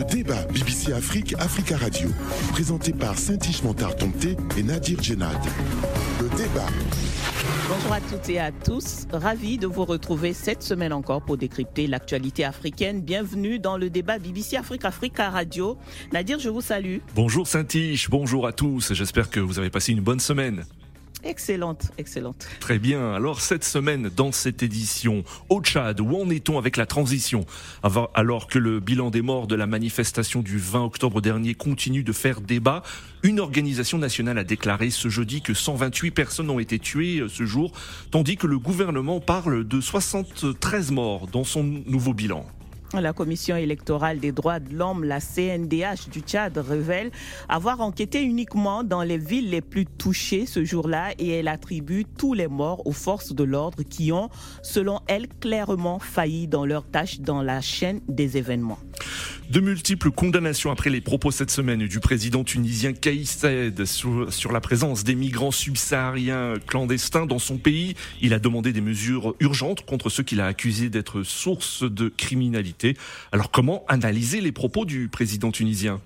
Le débat BBC Afrique, Africa Radio, présenté par Saint-Ish Montard et Nadir Djenad. Le débat. Bonjour à toutes et à tous, ravi de vous retrouver cette semaine encore pour décrypter l'actualité africaine. Bienvenue dans le débat BBC Afrique Africa Radio. Nadir, je vous salue. Bonjour Saint-Ish, bonjour à tous, j'espère que vous avez passé une bonne semaine. Excellente, excellente. Très bien. Alors cette semaine, dans cette édition, au Tchad, où en est-on avec la transition? Alors que le bilan des morts de la manifestation du 20 octobre dernier continue de faire débat, une organisation nationale a déclaré ce jeudi que 128 personnes ont été tuées euh, ce jour, tandis que le gouvernement parle de 73 morts dans son nouveau bilan. La Commission électorale des droits de l'homme, la CNDH du Tchad, révèle avoir enquêté uniquement dans les villes les plus touchées ce jour-là et elle attribue tous les morts aux forces de l'ordre qui ont, selon elle, clairement failli dans leur tâche dans la chaîne des événements. De multiples condamnations après les propos cette semaine du président tunisien Kais Saed sur, sur la présence des migrants subsahariens clandestins dans son pays. Il a demandé des mesures urgentes contre ceux qu'il a accusés d'être source de criminalité. Alors comment analyser les propos du président tunisien?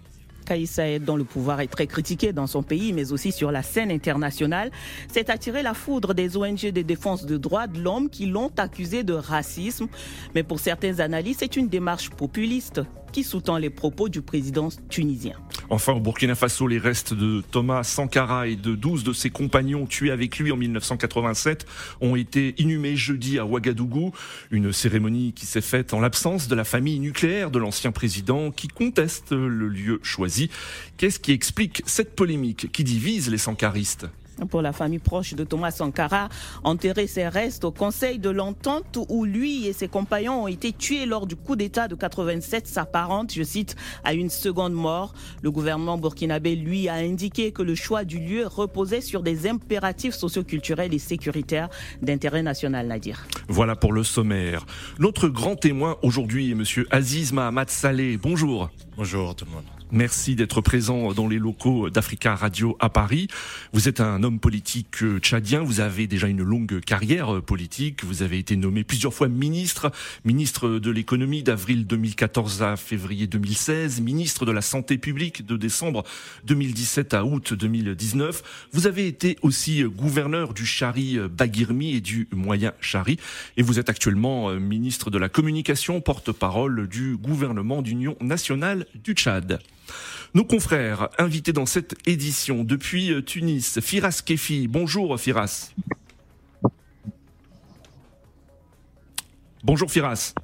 Kais Saed, dont le pouvoir est très critiqué dans son pays, mais aussi sur la scène internationale, s'est attiré la foudre des ONG de défense des droits de l'homme qui l'ont accusé de racisme. Mais pour certains analystes, c'est une démarche populiste qui sous-tend les propos du président tunisien. Enfin, au Burkina Faso, les restes de Thomas Sankara et de 12 de ses compagnons tués avec lui en 1987 ont été inhumés jeudi à Ouagadougou. Une cérémonie qui s'est faite en l'absence de la famille nucléaire de l'ancien président qui conteste le lieu choisi. Qu'est-ce qui explique cette polémique qui divise les sankaristes? Pour la famille proche de Thomas Sankara, enterrer ses restes au Conseil de l'Entente où lui et ses compagnons ont été tués lors du coup d'État de 87 s'apparente, je cite, à une seconde mort. Le gouvernement burkinabé, lui, a indiqué que le choix du lieu reposait sur des impératifs socioculturels et sécuritaires d'intérêt national, Nadir. Voilà pour le sommaire. Notre grand témoin aujourd'hui est monsieur Aziz Mahamat Saleh. Bonjour. Bonjour tout le monde. Merci d'être présent dans les locaux d'Africa Radio à Paris. Vous êtes un homme politique euh, tchadien, vous avez déjà une longue carrière euh, politique, vous avez été nommé plusieurs fois ministre, ministre de l'économie d'avril 2014 à février 2016, ministre de la santé publique de décembre 2017 à août 2019. Vous avez été aussi gouverneur du Chari euh, Bagirmi et du Moyen Chari et vous êtes actuellement ministre de la communication, porte-parole du gouvernement d'union nationale du Tchad. Nos confrères invités dans cette édition depuis euh, Tunis, Firas Kefi. Bonjour Firas. Bonjour Firas.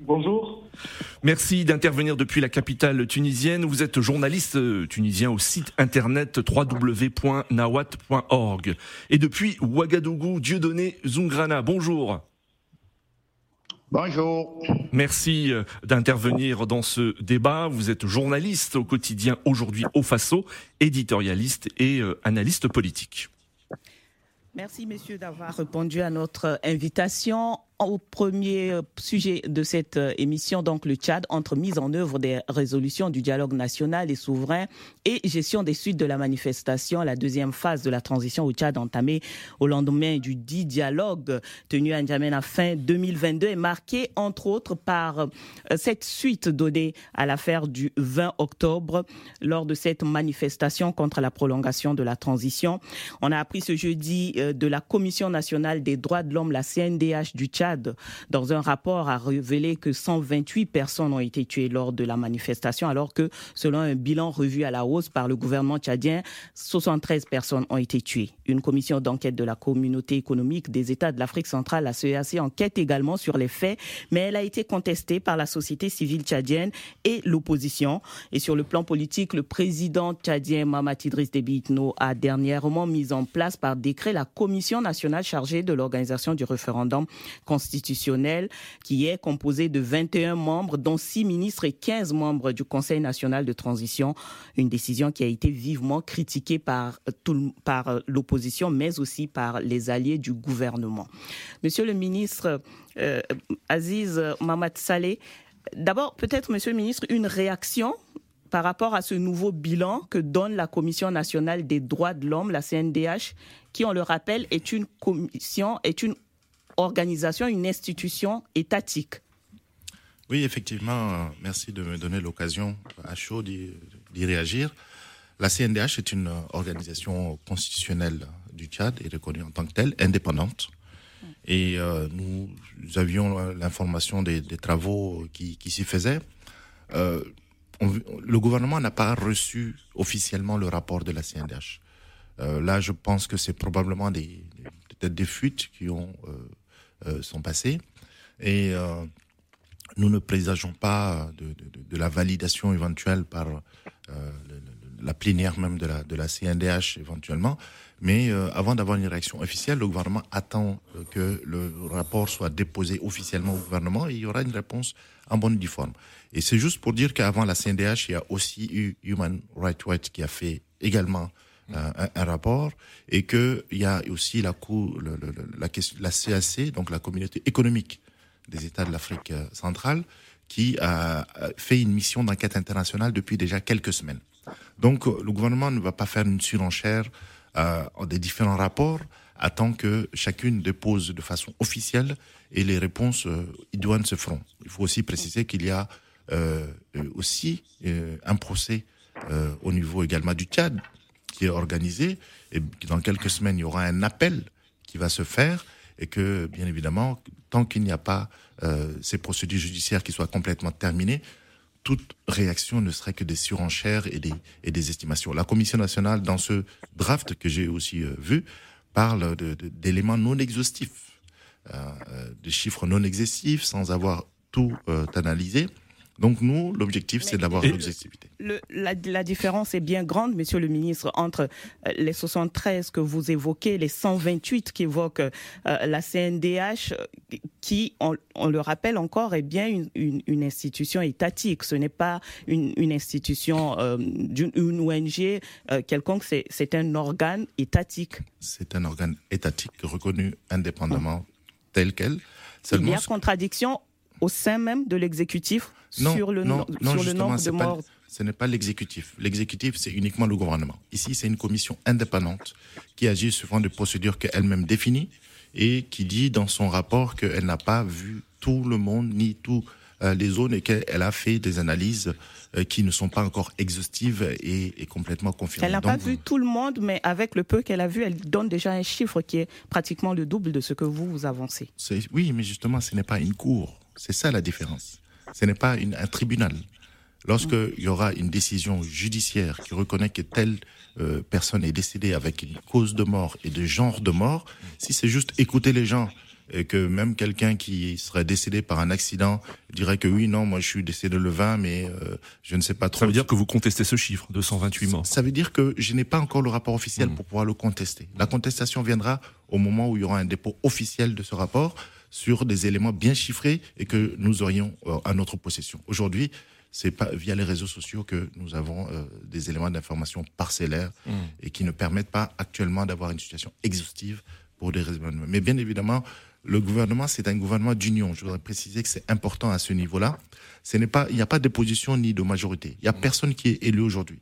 Bonjour. Merci d'intervenir depuis la capitale tunisienne. Vous êtes journaliste euh, tunisien au site internet www.nawat.org. Et depuis Ouagadougou, Dieudonné Zungrana. Bonjour. Bonjour. Merci euh, d'intervenir dans ce débat. Vous êtes journaliste au quotidien aujourd'hui au Faso, éditorialiste et euh, analyste politique. Merci messieurs d'avoir répondu à notre invitation au premier euh, sujet de cette euh, émission, donc le Tchad, entre mise en œuvre des résolutions du dialogue national et souverain et gestion des suites de la manifestation, la deuxième phase de la transition au Tchad entamée au lendemain du dit dialogue tenu à N'Djamena fin 2022 est marquée entre autres par euh, cette suite donnée à l'affaire du 20 octobre lors de cette manifestation contre la prolongation de la transition. On a appris ce jeudi de la Commission nationale des droits de l'homme, la CNDH du Tchad, dans un rapport, a révélé que 128 personnes ont été tuées lors de la manifestation, alors que, selon un bilan revu à la hausse par le gouvernement tchadien, 73 personnes ont été tuées. Une commission d'enquête de la communauté économique des États de l'Afrique centrale, la CEAC, enquête également sur les faits, mais elle a été contestée par la société civile tchadienne et l'opposition. Et sur le plan politique, le président tchadien Mamat Idriss Déby a dernièrement mis en place par décret la commission nationale chargée de l'organisation du référendum constitutionnel qui est composé de 21 membres, dont 6 ministres et 15 membres du Conseil national de transition. Une décision qui a été vivement critiquée par, tout, par l'opposition, mais aussi par les alliés du gouvernement. Monsieur le ministre euh, Aziz Mamad Saleh, d'abord peut-être, monsieur le ministre, une réaction par rapport à ce nouveau bilan que donne la Commission nationale des droits de l'homme, la CNDH, qui, on le rappelle, est une commission, est une organisation, une institution étatique Oui, effectivement, merci de me donner l'occasion à chaud d'y réagir. La CNDH est une organisation constitutionnelle du Tchad et reconnue en tant que telle, indépendante. Et euh, nous, avions l'information des, travaux qui, s'y faisaient. Euh, le gouvernement n'a pas reçu officiellement le rapport de la CNDH. Euh, là, je pense que c'est probablement des, peut-être des fuites qui ont, sont passées. Et nous ne présageons pas de, la validation éventuelle par la plénière même de la, de la CNDH éventuellement. Mais euh, avant d'avoir une réaction officielle, le gouvernement attend euh, que le rapport soit déposé officiellement au gouvernement et il y aura une réponse en bonne et due forme. Et c'est juste pour dire qu'avant la CNDH, il y a aussi eu Human Rights Watch qui a fait également euh, un, rapport et qu'il y a aussi la, cour, le, la, CAC, donc la communauté économique des États de l'Afrique centrale, qui a fait une mission d'enquête internationale depuis déjà quelques semaines. Donc le gouvernement ne va pas faire une surenchère euh, des différents rapports attend que chacune dépose de façon officielle et les réponses euh, idoines se feront. Il faut aussi préciser qu'il y a euh, aussi euh, un procès euh, au niveau également du Tchad qui est organisé et dans quelques semaines il y aura un appel qui va se faire et que bien évidemment tant qu'il n'y a pas euh, ces procédures judiciaires qui soient complètement terminées, toute réaction ne serait que des surenchères et des, estimations. La Commission nationale, dans ce draft que j'ai aussi euh, vu, parle d'éléments non exhaustifs, euh, de chiffres non exhaustifs, sans avoir tout analysé. Donc nous, l'objectif, c'est d'avoir l'objectivité. La, la, différence est bien grande, Monsieur le Ministre, entre euh, les 73 que vous évoquez, les 128 qui évoquent euh, la CNDH, qui, on, le rappelle encore, est bien une, une, institution étatique. Ce n'est pas une, une institution euh, d'une ONG quelconque, c'est un organe étatique. C'est un organe étatique reconnu indépendamment tel quel. Il y a contradiction au sein même de l'exécutif sur le, non, sur le nombre de morts ce n'est pas l'exécutif. L'exécutif, c'est uniquement le gouvernement. Ici, c'est une commission indépendante qui agit suivant des procédures qu'elle-même définit et qui dit dans son rapport qu'elle n'a pas vu tout le monde ni tous euh, les zones et qu'elle a fait des analyses euh, qui ne sont pas encore exhaustives et, complètement confirmées. Elle n'a pas vu tout le monde, mais avec le peu qu'elle a vu, elle donne déjà un chiffre qui est pratiquement le double de ce que vous, vous avancez. Oui, mais justement, ce n'est pas une cour. C'est ça la différence. Ce n'est pas une, un tribunal. Lorsqu'il y aura une décision judiciaire qui reconnaît que telle euh, personne est décédée avec une cause de mort et de genre de mort, si c'est juste écouter les gens et que même quelqu'un qui serait décédé par un accident dirait que oui, non, moi je suis décédé le 20, mais euh, je ne sais pas trop. Ça veut dire que vous contestez ce chiffre de 128 morts Ça veut dire que je n'ai pas encore le rapport officiel mmh. pour pouvoir le contester. La contestation viendra au moment où il y aura un dépôt officiel de ce rapport sur des éléments bien chiffrés et que nous aurions euh, à notre possession. Aujourd'hui, c'est pas via les réseaux sociaux que nous avons euh, des éléments d'information parcellaires mmh. et qui ne permettent pas actuellement d'avoir une situation exhaustive pour des raisons. Mais bien évidemment, le gouvernement, c'est un gouvernement d'union. Je voudrais préciser que c'est important à ce niveau-là. Ce n'est pas, il n'y a pas d'opposition ni de majorité. Il n'y a mmh. personne qui est élu aujourd'hui.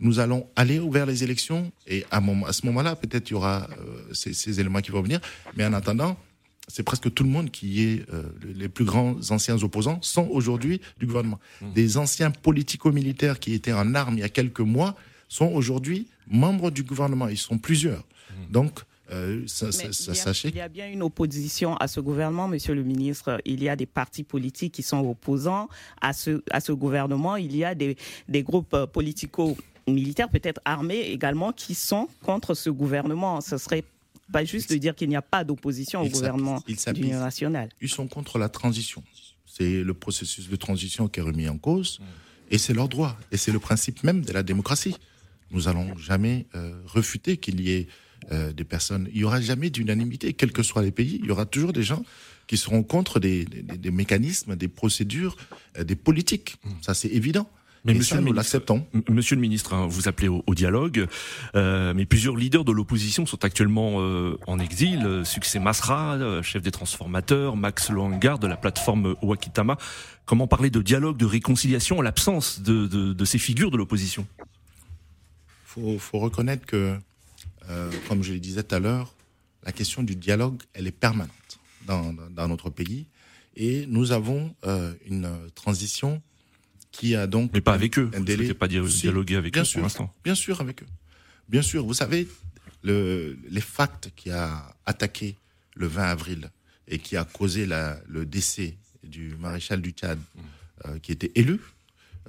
Nous allons aller vers les élections et à, à ce moment-là, peut-être il y aura euh, ces, ces, éléments qui vont venir. Mais en attendant, c'est presque tout le monde qui est euh, les plus grands anciens opposants sont aujourd'hui du gouvernement. Mmh. Des anciens politico-militaires qui étaient en armes il y a quelques mois sont aujourd'hui membres du gouvernement. Ils sont plusieurs. Mmh. Donc, euh, ça, ça, ça, sachez. Il y a bien une opposition à ce gouvernement, Monsieur le Ministre. Il y a des partis politiques qui sont opposants à ce, à ce gouvernement. Il y a des, des groupes euh, politico militaires, peut-être armés également, qui sont contre ce gouvernement. Ce serait pas juste de dire qu'il n'y a pas d'opposition au gouvernement d'union nationale. Ils sont contre la transition. C'est le processus de transition qui est remis en cause. Et c'est leur droit. Et c'est le principe même de la démocratie. Nous allons jamais euh, refuter qu'il y ait euh, des personnes. Il y aura jamais d'unanimité, quels que soient les pays. Il y aura toujours des gens qui seront contre des, des, des mécanismes, des procédures, euh, des politiques. Ça, c'est évident. Mais monsieur, nous l'acceptons. Monsieur le ministre, hein, vous appelez au, dialogue, euh, mais plusieurs leaders de l'opposition sont actuellement euh, en exil. Succès Masra, euh, chef des transformateurs, Max Loangard de la plateforme Wakitama. Comment parler de dialogue, de réconciliation en l'absence de, de, de, ces figures de l'opposition? Faut, faut reconnaître que, euh, comme je le disais tout à l'heure, la question du dialogue, elle est permanente dans, dans, dans notre pays. Et nous avons euh, une transition qui a donc. Mais pas avec eux. Un délai. Vous pas dialoguer avec bien eux sûr, pour l'instant. Bien sûr, avec eux. Bien sûr. Vous savez, le, les facts qui a attaqué le 20 avril et qui a causé la, le décès du maréchal du Tchad, euh, qui était élu,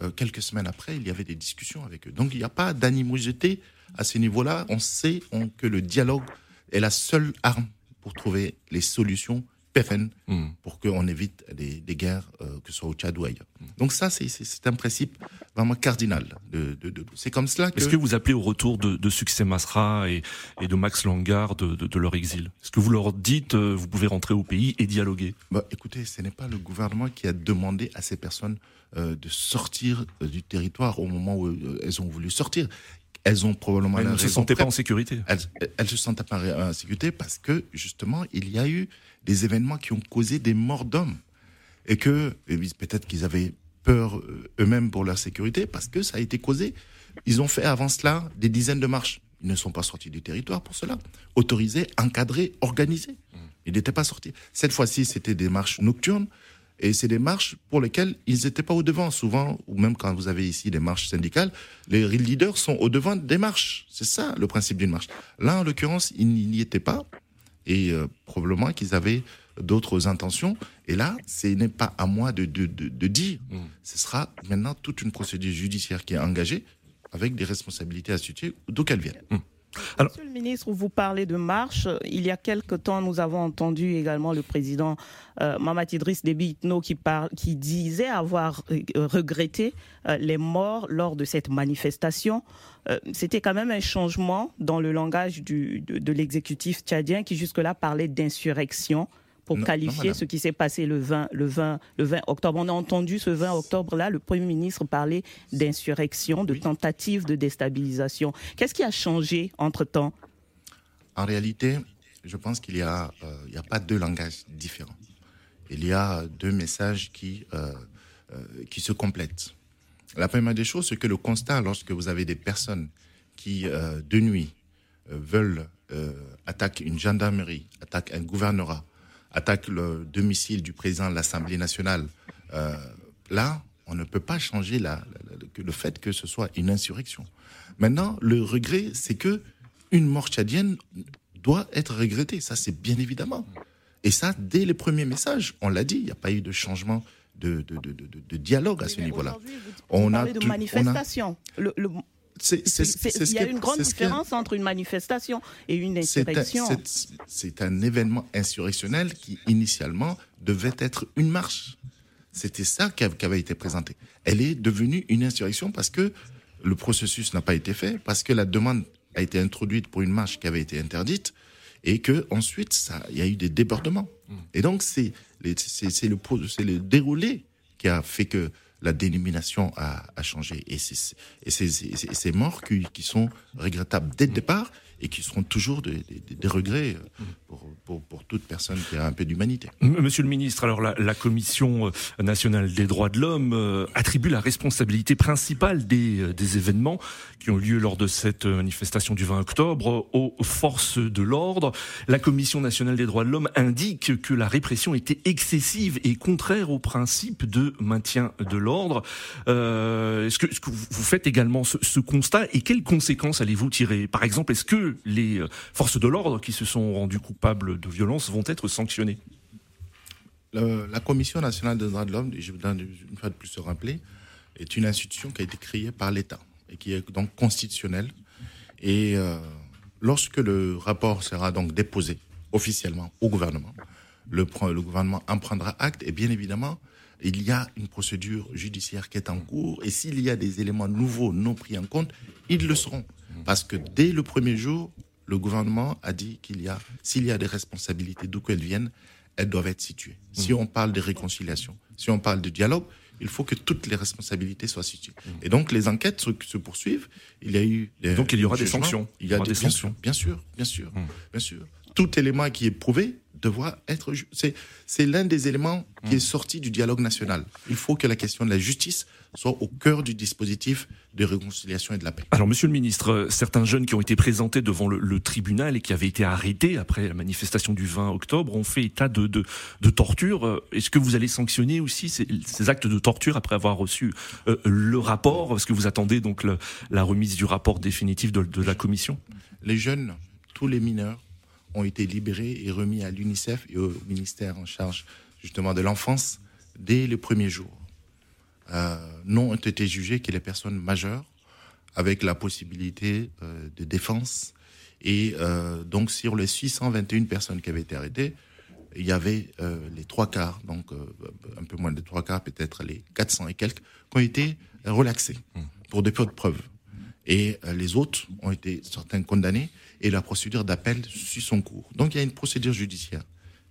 euh, quelques semaines après, il y avait des discussions avec eux. Donc il n'y a pas d'animosité à ce niveau-là. On sait on, que le dialogue est la seule arme pour trouver les solutions pérennes Mm. pour qu'on évite des, des guerres, euh, que ce soit au Tchad ou ailleurs. Donc ça, c'est- un principe vraiment cardinal. De, de, de- c'est comme cela que... Est-ce que vous appelez au retour de, de Succès Masra et, et de Max Langard de, leur exil? Est-ce que vous leur dites euh, vous pouvez rentrer au pays et dialoguer? Bah, écoutez, ce n'est pas le gouvernement qui a demandé à ces personnes euh, de sortir du territoire au moment où elles ont voulu sortir. Elles ont probablement Elles ne se sentaient pas en sécurité. elles, elles se sentent pas en sécurité parce que justement il y a eu des événements qui ont causé des morts d'hommes et que peut-être qu'ils avaient peur euh, eux-mêmes pour leur sécurité parce que ça a été causé. Ils ont fait avant cela des dizaines de marches. Ils ne sont pas sortis du territoire pour cela. Autorisés, encadrés, organisés. Ils n'étaient pas sortis. Cette fois-ci, c'était des marches nocturnes. Et c'est des marches pour lesquelles ils n'étaient pas au devant. Souvent, ou même quand vous avez ici des marches syndicales, les leaders sont au devant des marches. C'est ça le principe d'une marche. Là, en l'occurrence, ils n'y étaient pas. Et euh, probablement qu'ils avaient d'autres intentions. Et là, ce n'est pas à moi de, de, de, de dire. Mm. Ce sera maintenant toute une procédure judiciaire qui est engagée avec des responsabilités associées d'où qu'elles viennent. Monsieur le ministre, vous parlez de marche. Il y a quelque temps, nous avons entendu également le président euh, Mamad Idriss Déby qui, qui disait avoir euh, regretté euh, les morts lors de cette manifestation. Euh, C'était quand même un changement dans le langage de l'exécutif tchadien qui jusque-là parlait d'insurrection pour Non, qualifier ce qui s'est passé le 20, le, 20, le 20 octobre. On a entendu ce 20 octobre-là, le Premier ministre parler d'insurrection, de Oui. tentative de déstabilisation. Qu'est-ce qui a changé entre-temps? En réalité, je pense qu'il n'y a, euh, il y a pas deux langages différents. Il y a deux messages qui, euh, euh, qui se complètent. La première des choses, c'est que le constat, lorsque vous avez des personnes qui, de nuit, veulent attaquer une gendarmerie, attaquent un gouvernorat, attaquent le domicile du président de l'Assemblée nationale, euh, là, on ne peut pas changer la, le fait que ce soit une insurrection. Maintenant, le regret, c'est que une mort tchadienne doit être regrettée. Ça, c'est bien évidemment. Et ça, dès les premiers messages, on l'a dit, il n'y a pas eu de changement de, de, de, de- dialogue à ce niveau-là. On On a de a- manifestation. Le- le- C'est- il y a une grande différence entre une manifestation et une insurrection. c'est- un événement insurrectionnel qui, initialement, devait être une marche. C'était ça qui av- qui avait été présenté. Elle est devenue une insurrection parce que le processus n'a pas été fait, parce que la demande a été introduite pour une marche qui avait été interdite, et que ensuite ça, il y a eu des débordements. Et donc le c'est le déroulé qui a fait que la dénomination a, changé. Et c'est ces morts qui sont regrettables dès le départ et qui seront toujours des, des- des regrets euh, pour, pour, pour toute personne qui a un peu d'humanité. Monsieur le ministre, alors la, la Commission euh, nationale des droits de l'homme euh, attribue la responsabilité principale des, des événements qui ont lieu lors de cette manifestation du 20 octobre aux forces de l'ordre. La Commission nationale des droits de l'homme indique que la répression était excessive et contraire au principe de maintien de l'ordre. Euh, est-ce, que, vous faites également ce, ce constat et quelles conséquences allez-vous tirer? Par exemple, est-ce que les euh, forces de l'ordre qui se sont rendues coupables de violence vont être sanctionnées la Commission nationale des droits de l'homme, je voudrais une fois de plus se rappeler, est une institution qui a été créée par l'État et qui est donc constitutionnelle. Et euh, lorsque le rapport sera donc déposé officiellement au gouvernement, le, le gouvernement en prendra acte et bien évidemment, il y a une procédure judiciaire qui est en cours et s'il y a des éléments nouveaux non pris en compte, ils le seront. Parce que dès le premier jour, le gouvernement a dit qu'il y a, s'il y a des responsabilités d'où qu'elles viennent, elles doivent être situées. Si on parle de réconciliation, si on parle de dialogue, il faut que toutes les responsabilités soient situées. Et donc les enquêtes se, se poursuivent. Il y a eu des, donc, il y aura des sanctions. Il y a Il y aura des, sanctions. bien sûr, bien sûr, Hmm. bien sûr. Tout élément qui est prouvé devoir être. C'est l'un des éléments qui est sorti du dialogue national. Il faut que la question de la justice soit au cœur du dispositif de réconciliation et de la paix. Alors, Monsieur le Ministre, certains jeunes qui ont été présentés devant le, tribunal et qui avaient été arrêtés après la manifestation du 20 octobre ont fait état de, de, de torture. Est-ce que vous allez sanctionner aussi ces, ces, actes de torture après avoir reçu euh, le rapport? Est-ce que vous attendez donc le, la remise du rapport définitif de, de la commission? Les jeunes, tous les mineurs, ont été libérés et remis à l'UNICEF et au ministère en charge justement de l'enfance dès les premiers jours. Euh, non ont été jugés que les personnes majeures avec la possibilité euh, de défense. Et euh, donc sur les 621 personnes qui avaient été arrêtées, il y avait les trois quarts, donc un peu moins de trois quarts, peut-être les 400 et quelques, qui ont été relaxés mmh. pour peu de preuves. Et les autres ont été certains condamnés et la procédure d'appel suit son cours. Donc il y a une procédure judiciaire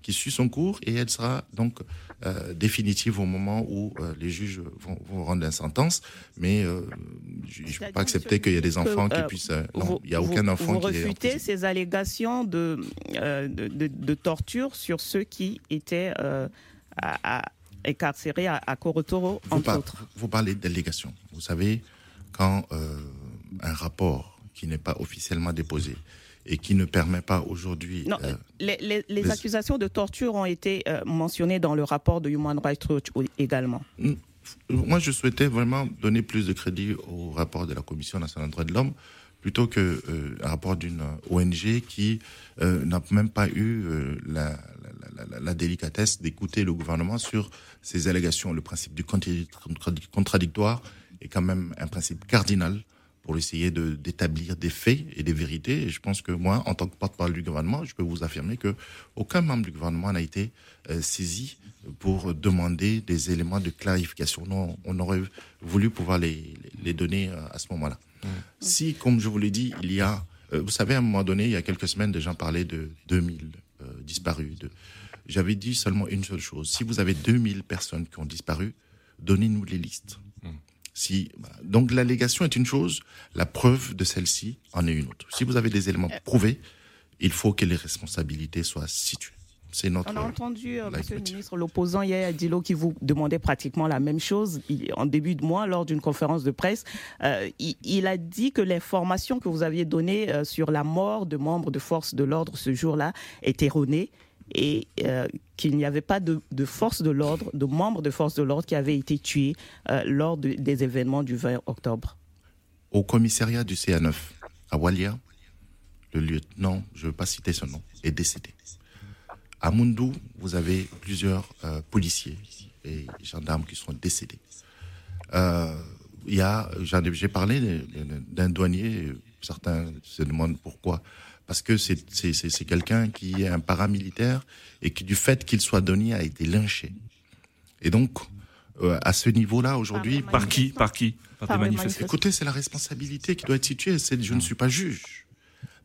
qui suit son cours et elle sera donc euh, définitive au moment où euh, les juges vont, vont, rendre la sentence. Mais euh, je ne peux pas accepter qu'il y ait des enfants qui puissent. non, il n'y a aucun enfant vous qui Vous refutez ces allégations de, de, de, de, torture sur ceux qui étaient à, à, incarcérés à, à Corotoro, entre par, autres. Vous parlez d'allégations. Vous savez, quand un rapport qui n'est pas officiellement déposé et qui ne permet pas aujourd'hui. Non, euh, les, les, les, accusations de torture ont été euh, mentionnées dans le rapport de Human Rights Watch également. Moi, je souhaitais vraiment donner plus de crédit au rapport de la Commission nationale des droits de l'homme plutôt qu'un euh, rapport d'une ONG qui euh, n'a même pas eu euh, la, la, la, la, délicatesse d'écouter le gouvernement sur ces allégations. Le principe du contradictoire est quand même un principe cardinal pour essayer de, d'établir des faits et des vérités. Et je pense que moi, en tant que porte-parole du gouvernement, je peux vous affirmer que aucun membre du gouvernement n'a été euh, saisi pour demander des éléments de clarification. Non, on aurait voulu pouvoir les, les donner euh, à ce moment-là. Mmh. Si, comme je vous l'ai dit, il y a, euh, vous savez, à un moment donné, il y a quelques semaines, des gens parlaient de 2000 euh, disparus. De... J'avais dit seulement une seule chose. Si vous avez 2000 personnes qui ont disparu, donnez-nous les listes. Si, bah, donc l'allégation est une chose, la preuve de celle-ci en est une autre. Si vous avez des éléments prouvés, il faut que les responsabilités soient situées. C'est notre. On a entendu, euh, Monsieur le ministre, l'opposant Yaya Dilo qui vous demandait pratiquement la même chose il, en début de mois lors d'une conférence de presse. Euh, il, il, a dit que l'information que vous aviez donnée euh, sur la mort de membres de forces de l'ordre ce jour-là est erronée et euh, qu'il n'y avait pas de, de force de l'ordre, de membres de force de l'ordre qui avaient été tués euh, lors de, des événements du 20 octobre. Au commissariat du CA9 à Walia, le lieutenant, je ne veux pas citer son nom, est décédé. À Mundou, vous avez plusieurs euh, policiers et gendarmes qui sont décédés. Il j'ai parlé d'un douanier, certains se demandent pourquoi parce que c'est quelqu'un qui est un paramilitaire et qui, du fait qu'il soit donné, a été lynché. Et donc, euh, à ce niveau-là, aujourd'hui... Par, par, qui Par qui? Par, par des manifestants Écoutez, c'est la responsabilité qui doit être située. Je ne suis pas juge.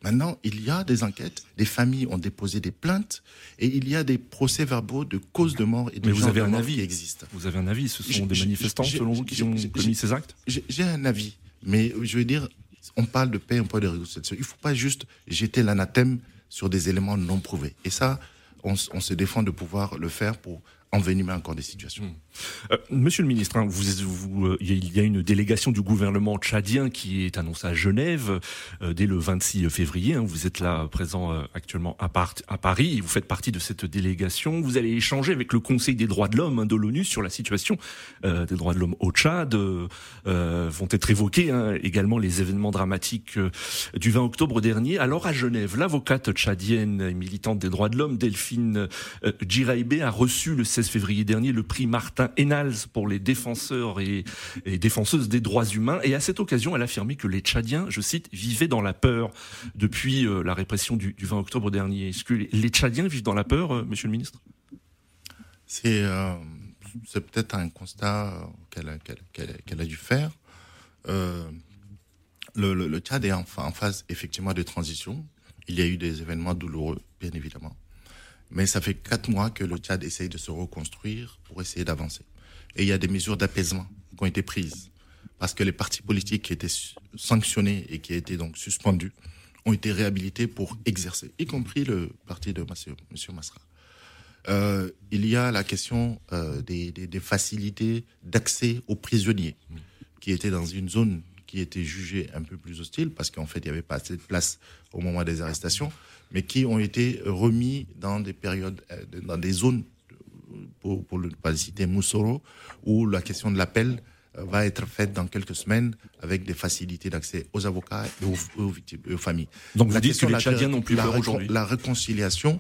Maintenant, il y a des enquêtes, des familles ont déposé des plaintes et il y a des procès-verbaux de cause de mort et de Mais vous avez un avis qui existent. Vous avez un avis Ce sont des manifestants, selon vous, qui ont commis ces actes? J'ai un avis, mais je veux dire, on parle de paix, on parle de réconciliation. Il ne faut pas juste jeter l'anathème sur des éléments non prouvés. Et ça, on, se défend de pouvoir le faire pour envenimer encore des situations. Mmh. Euh, monsieur le ministre, hein, euh, il y a une délégation du gouvernement tchadien qui est annoncée à Genève euh, dès le 26 février. Hein, vous êtes là présent actuellement à, Par à, Paris vous faites partie de cette délégation. Vous allez échanger avec le Conseil des droits de l'homme hein, de l'ONU sur la situation des droits de l'homme au Tchad. vont être évoqués également les événements dramatiques du 20 octobre dernier. Alors à Genève, l'avocate tchadienne et militante des droits de l'homme, Delphine Djiraïbé, a reçu le 16 février dernier le prix Martin Enals pour les défenseurs et, défenseuses des droits humains. Et à cette occasion, elle a affirmé que les Tchadiens, je cite, vivaient dans la peur depuis euh, la répression du, du, 20 octobre dernier. Est-ce que les, Tchadiens vivent dans la peur, euh, Monsieur le ministre? C'est euh, peut-être un constat qu'elle a, dû faire. Euh, le, le, Tchad est en phase effectivement de transition. Il y a eu des événements douloureux, bien évidemment. Mais ça fait quatre mois que le Tchad essaye de se reconstruire pour essayer d'avancer. Et il y a des mesures d'apaisement qui ont été prises. Parce que les partis politiques qui étaient sanctionnés et qui étaient donc suspendus ont été réhabilités pour exercer, y compris le parti de M. Masra. Euh, il y a la question euh, des, des, facilités d'accès aux prisonniers, qui étaient dans une zone qui était jugée un peu plus hostile, parce qu'en fait, il n'y avait pas assez de place au moment des arrestations, mais qui ont été remis dans des périodes, euh, dans des zones, pour, pour ne pas citer Moussoro, où la question de l'appel va être faite dans quelques semaines avec des facilités d'accès aux avocats et aux, familles. Donc vous dites que les Tchadiens n'ont plus peur aujourd'hui La réconciliation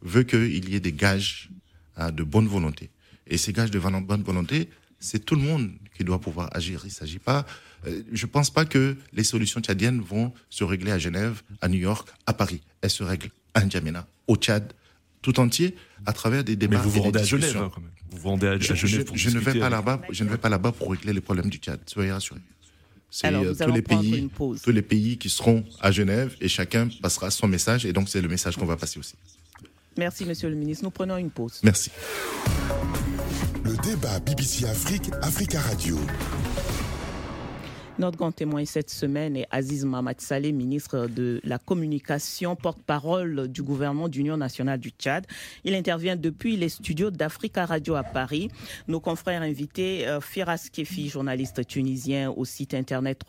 veut qu'il y ait des gages hein, de bonne volonté. Et ces gages de bonne volonté, c'est tout le monde qui doit pouvoir agir. Il ne s'agit pas. Euh, je ne pense pas que les solutions tchadiennes vont se régler à Genève, à New York, à Paris. Elles se règlent à N'Djamena, au Tchad, tout entier, à travers des débats. Mais vous vous rendez à Genève, hein, quand même. Vous vous rendez à, je, Genève je, ne vais pas là-bas. Je ne vais pas là-bas pour régler les problèmes du Tchad. Soyez rassurés. C'est euh, tous les pays, tous les pays qui seront à Genève et chacun passera son message et donc c'est le message qu'on va passer aussi. Merci, Monsieur le Ministre. Nous prenons une pause. Merci. Le débat BBC Afrique, Africa Radio. Notre grand témoin cette semaine est Aziz Mamad Saleh, ministre de la Communication, porte-parole du gouvernement d'Union nationale du Tchad. Il intervient depuis les studios d'Africa Radio à Paris. Nos confrères invités, euh, Firas Kefi, journaliste tunisien au site internet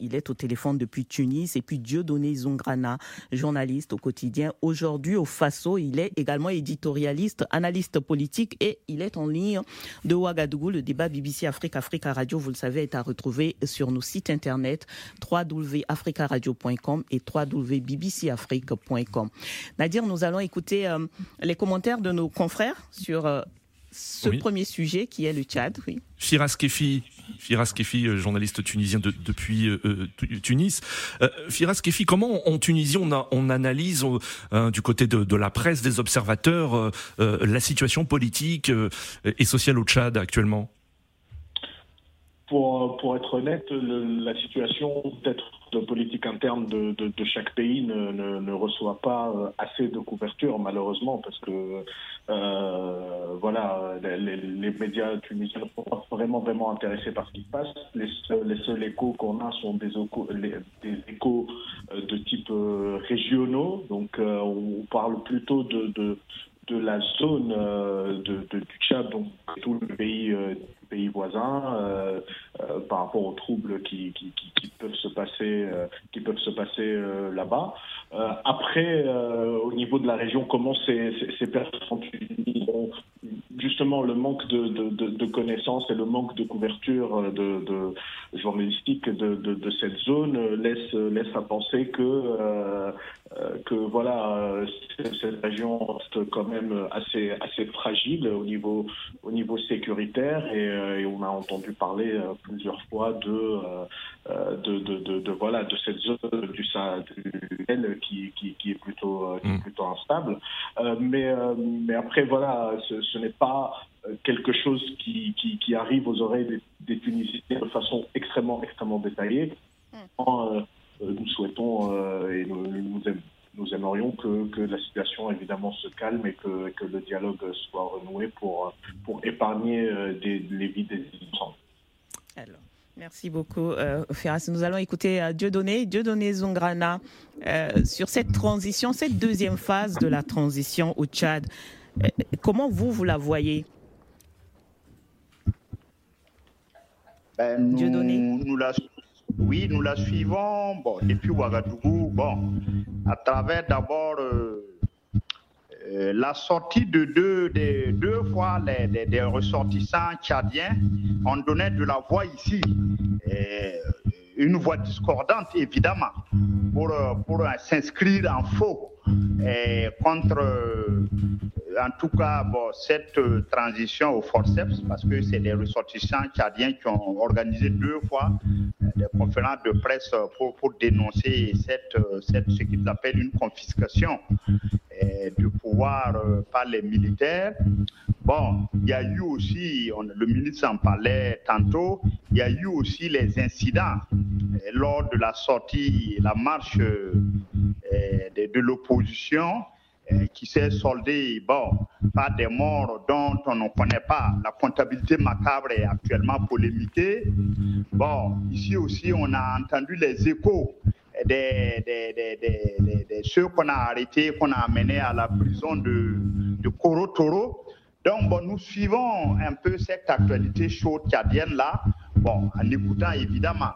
il est au téléphone depuis Tunis. Et puis Dieudonné Zongrana, journaliste au quotidien. Aujourd'hui au Faso, il est également éditorialiste, analyste politique et il est en ligne de Ouagadougou. Le débat BBC Afrique, Africa Radio, vous le savez, est à retrouver sur nos sites internet www.africaradio.com et www.bbcafrique.com. Nadir, nous allons écouter euh, les commentaires de nos confrères sur euh, ce premier sujet qui est le Tchad. Oui. Firas Kefi, Firas Kefi, euh, journaliste tunisien depuis euh, euh, Tunis. Firas Kefi, comment en Tunisie on, analyse du côté de, la presse, des observateurs, la situation politique et sociale au Tchad actuellement? Pour, pour être honnête, la situation peut-être politique interne de, de, chaque pays ne, ne, reçoit pas euh, assez de couverture, malheureusement, parce que euh, voilà, les, médias tunisiens ne sont pas vraiment, vraiment intéressés par ce qui se passe. Les seuls, échos qu'on a sont des, échos, des échos euh, de type régionaux, donc on parle plutôt de, de de la zone de, de, du Tchad, donc tout le pays pays voisins euh, euh, par rapport aux troubles qui, peuvent se passer, euh, qui peuvent se passer là-bas. après, au niveau de la région, comment ces, ces, personnes justement le manque de, de, de, connaissances et le manque de couverture de, de journalistique de, cette zone laisse, laisse à penser que euh, que voilà, euh, cette région reste quand même assez assez fragile au niveau au niveau sécuritaire et, euh, on a entendu parler plusieurs fois de de, voilà de cette zone du Sahel qui, qui, qui est plutôt qui est mm. plutôt instable. mais mais après voilà, ce, n'est pas quelque chose qui, qui, qui, arrive aux oreilles des, des, Tunisiens de façon extrêmement extrêmement détaillée. Mm. Euh, nous souhaitons euh, et nous, nous, aimerions que, que, la situation évidemment se calme et que, que, le dialogue soit renoué pour, pour épargner euh, des, les vies des innocents. Alors. Merci beaucoup, euh, Ferras. Nous allons écouter euh, Dieudonné, Dieudonné Zongrana, sur cette transition, cette deuxième phase de la transition au Tchad. Comment vous, vous la voyez? Ben, nous, nous, la, oui, nous la suivons bon, depuis Ouagadougou, bon, à travers d'abord euh, euh, la sortie de deux, de, deux fois les, des, ressortissants tchadiens. On donnait de la voix ici. Et, une voix discordante, évidemment, pour, pour s'inscrire en faux et contre, en tout cas, cette transition au forceps, parce que c'est les ressortissants tchadiens qui ont organisé deux fois des conférences de presse pour, pour dénoncer cette, ce qu'ils appellent une confiscation du pouvoir euh, par les militaires. Bon, il y a eu aussi, le ministre en parlait tantôt, il y a eu aussi les incidents euh, lors de la sortie, la marche euh, de l'opposition qui s'est soldée bon, par des morts dont on ne connaît pas. La comptabilité macabre est actuellement polémiquée. Bon, ici aussi, on a entendu les échos des, ceux qu'on a arrêtés, qu'on a amenés à la prison de, de Koro Toro. Donc, bon, nous suivons un peu cette actualité chaude tchadienne-là, bon, en écoutant évidemment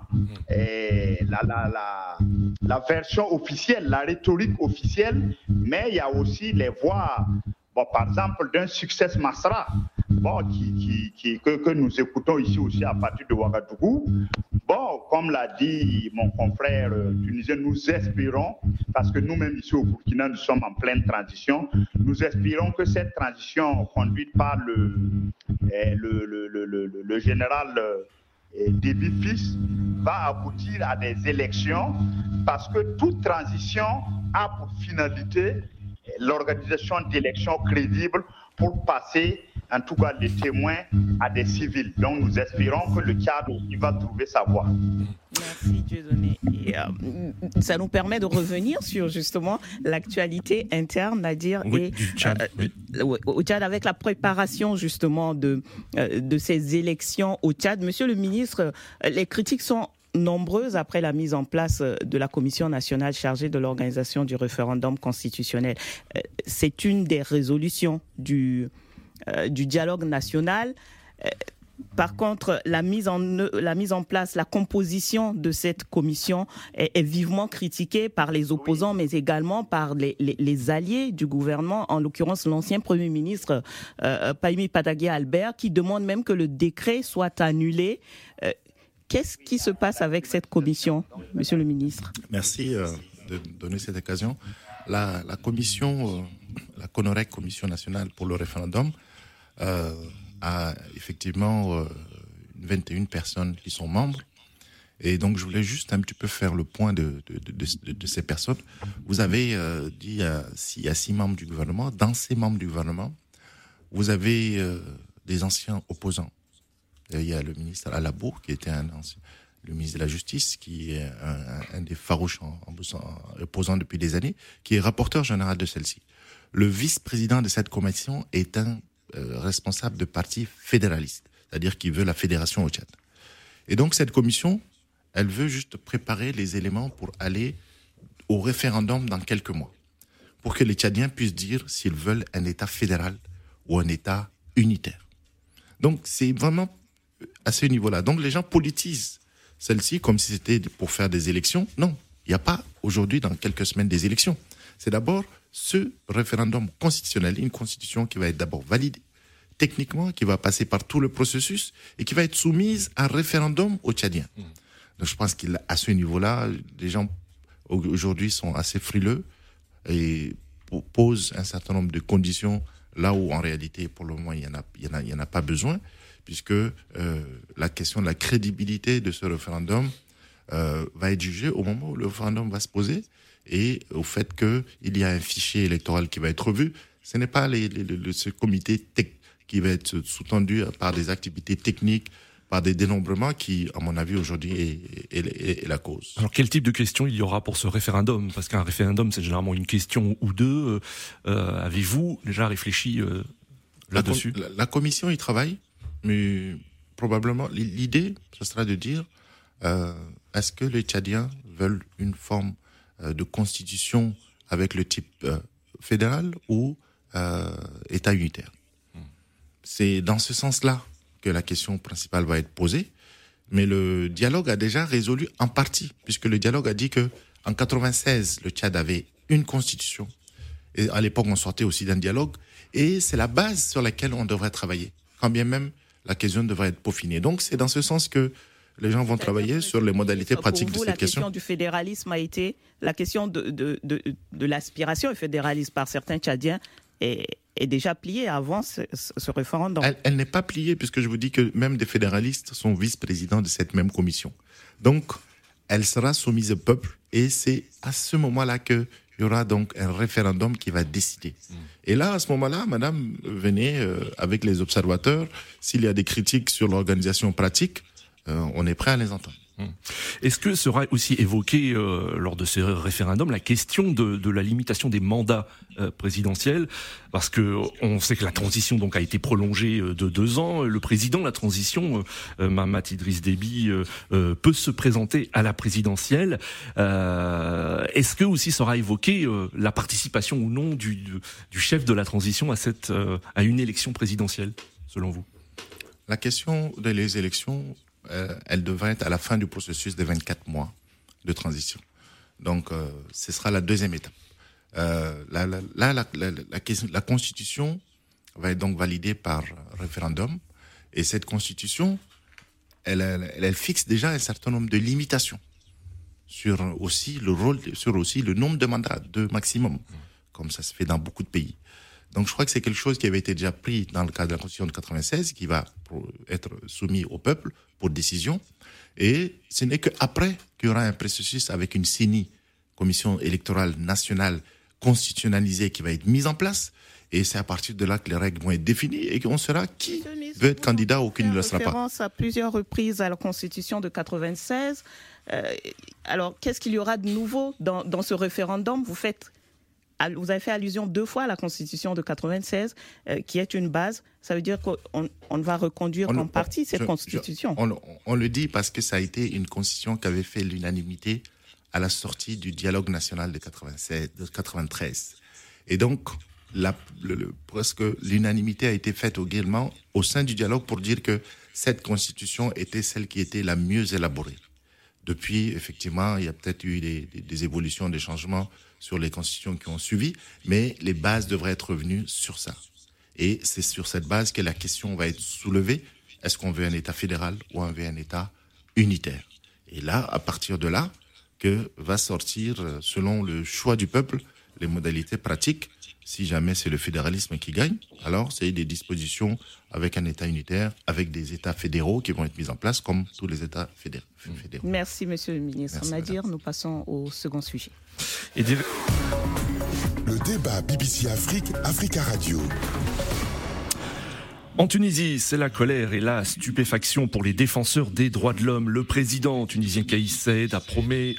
eh, la, la, la, la, version officielle, la rhétorique officielle, mais il y a aussi les voix, bon, par exemple, d'un succès Masra, bon, qui, qui, que, que, nous écoutons ici aussi à partir de Ouagadougou. Bon, comme l'a dit mon confrère euh, tunisien, nous espérons, parce que nous-mêmes ici au Burkina, nous sommes en pleine transition, nous espérons que cette transition conduite par le, eh, le, le, le, le général Fils va aboutir à des élections, parce que toute transition a pour finalité l'organisation d'élections crédibles pour passer en tout cas les témoins à des civils. Donc nous espérons que le Tchad va trouver sa voie. Merci Dieudonné. Et, euh, ça nous permet de revenir sur justement l'actualité interne, à dire et, du Tchad, euh, au Tchad avec la préparation justement de, euh, de ces élections au Tchad. Monsieur le ministre, les critiques sont nombreuses après la mise en place de la Commission nationale chargée de l'organisation du référendum constitutionnel. C'est une des résolutions du, euh, du dialogue national. Euh, par contre, la mise, en, la mise en place, la composition de cette commission est, vivement critiquée par les opposants, mais également par les, les, alliés du gouvernement, en l'occurrence l'ancien Premier ministre euh, Paimi Patagia Albert, qui demande même que le décret soit annulé. Euh, Qu'est-ce qui se passe avec cette commission, Monsieur le ministre? Merci de donner cette occasion. La, la commission, la CONOREC, Commission nationale pour le référendum, euh, a effectivement euh, une 21 personnes qui sont membres. Et donc, je voulais juste un petit peu faire le point de, ces personnes. Vous avez euh, dit s'il y a six membres du gouvernement. Dans ces membres du gouvernement, vous avez des anciens opposants. il y a le ministre Alabour, qui était un ancien, le ministre de la Justice, qui est un, des farouches opposants depuis des années, qui est rapporteur général de celle-ci. Le vice-président de cette commission est un euh, responsable de parti fédéraliste, c'est-à-dire qui veut la fédération au Tchad. Et donc cette commission, elle veut juste préparer les éléments pour aller au référendum dans quelques mois, pour que les Tchadiens puissent dire s'ils veulent un État fédéral ou un État unitaire. Donc c'est vraiment à ce niveau-là. Donc les gens politisent celle-ci comme si c'était pour faire des élections. Non, il n'y a pas aujourd'hui, dans quelques semaines, des élections. C'est d'abord ce référendum constitutionnel, une constitution qui va être d'abord validée techniquement, qui va passer par tout le processus et qui va être soumise à un référendum aux Tchadiens. Mmh. Donc je pense qu'à ce niveau-là, les gens aujourd'hui sont assez frileux et posent un certain nombre de conditions là où en réalité, pour le moment, il n'y en, a, il y en, a, il y en a pas besoin, puisque euh, la question de la crédibilité de ce référendum euh, va être jugée au moment où le référendum va se poser et au fait qu'il y a un fichier électoral qui va être revu. Ce n'est pas les, les, ce comité qui va être sous-tendu par des activités techniques, par des dénombrements qui, à mon avis, aujourd'hui, est, est, la cause. Alors, quel type de questions il y aura pour ce référendum? Parce qu'un référendum, c'est généralement une question ou deux. Euh, Avez-vous déjà réfléchi euh, là-dessus? la, la, commission y travaille, mais probablement, l'idée, ce sera de dire, euh, est-ce que les Tchadiens veulent une forme euh, de constitution avec le type euh, fédéral ou euh, État unitaire. C'est dans ce sens-là que la question principale va être posée. Mais le dialogue a déjà résolu en partie, puisque le dialogue a dit que en 96, le Tchad avait une constitution. Et à l'époque, on sortait aussi d'un dialogue. Et c'est la base sur laquelle on devrait travailler, quand bien même la question devrait être peaufinée. Donc c'est dans ce sens que les gens vont travailler sur les modalités pratiques de cette question. La question du fédéralisme a été la question de, de, de, de l'aspiration au fédéralisme par certains Tchadiens est, est déjà pliée avant ce, ce référendum. Elle, elle n'est pas pliée puisque je vous dis que même des fédéralistes sont vice-présidents de cette même commission. Donc, elle sera soumise au peuple et c'est à ce moment-là que il y aura donc un référendum qui va décider. Mm. Et là, à ce moment-là, madame, venez euh, avec les observateurs. S'il y a des critiques sur l'organisation pratique, euh, on est prêt à les entendre. Hum. Est-ce que sera aussi évoqué euh, lors de ce référendum la question de, la limitation des mandats euh, présidentiels? Parce que on sait que la transition donc a été prolongée euh, de deux ans. Le président de la transition, Mahamat Idriss Déby, peut se présenter à la présidentielle. Est-ce que aussi sera évoqué la participation ou non du, du, chef de la transition à cette à une élection présidentielle, selon vous? La question des élections euh, elle devrait être à la fin du processus des 24 mois de transition. Donc, euh, ce sera la deuxième étape. Euh, là, la, Constitution va être donc validée par référendum. Et cette Constitution, elle, elle, fixe déjà un certain nombre de limitations sur aussi le rôle, sur aussi le nombre de mandats, de maximum, comme ça se fait dans beaucoup de pays. Donc je crois que c'est quelque chose qui avait été déjà pris dans le cadre de la Constitution de 96, qui va être soumis au peuple pour décision. Et ce n'est qu'après qu'il y aura un processus avec une CENI, Commission électorale nationale constitutionnalisée, qui va être mise en place. Et c'est à partir de là que les règles vont être définies et qu'on saura qui veut être candidat ou qui ne le sera pas. référence à plusieurs reprises à la Constitution de 96. Euh, alors, qu'est-ce qu'il y aura de nouveau dans, dans ce référendum? Vous faites vous avez fait allusion deux fois à la Constitution de 96, euh, qui est une base. Ça veut dire qu'on va reconduire en partie cette Constitution. on, le dit parce que ça a été une Constitution qui avait fait l'unanimité à la sortie du dialogue national de, 96, de 93. Et donc, la, presque l'unanimité a été faite également au sein du dialogue pour dire que cette Constitution était celle qui était la mieux élaborée. Depuis, effectivement, il y a peut-être eu des, évolutions, des changements sur les constitutions qui ont suivi, mais les bases devraient être revenues sur ça. Et c'est sur cette base que la question va être soulevée. Est-ce qu'on veut un État fédéral ou on veut un État unitaire? Et là, à partir de là, que va sortir, selon le choix du peuple, les modalités pratiques. Si jamais c'est le fédéralisme qui gagne, alors c'est des dispositions avec un État unitaire, avec des États fédéraux qui vont être mis en place, comme tous les États fédéraux. Merci, Monsieur le ministre Nadir. Nous passons au second sujet. Le débat BBC Afrique, Africa Radio. En Tunisie, c'est la colère et la stupéfaction pour les défenseurs des droits de l'homme. Le président tunisien Kais Saïed a,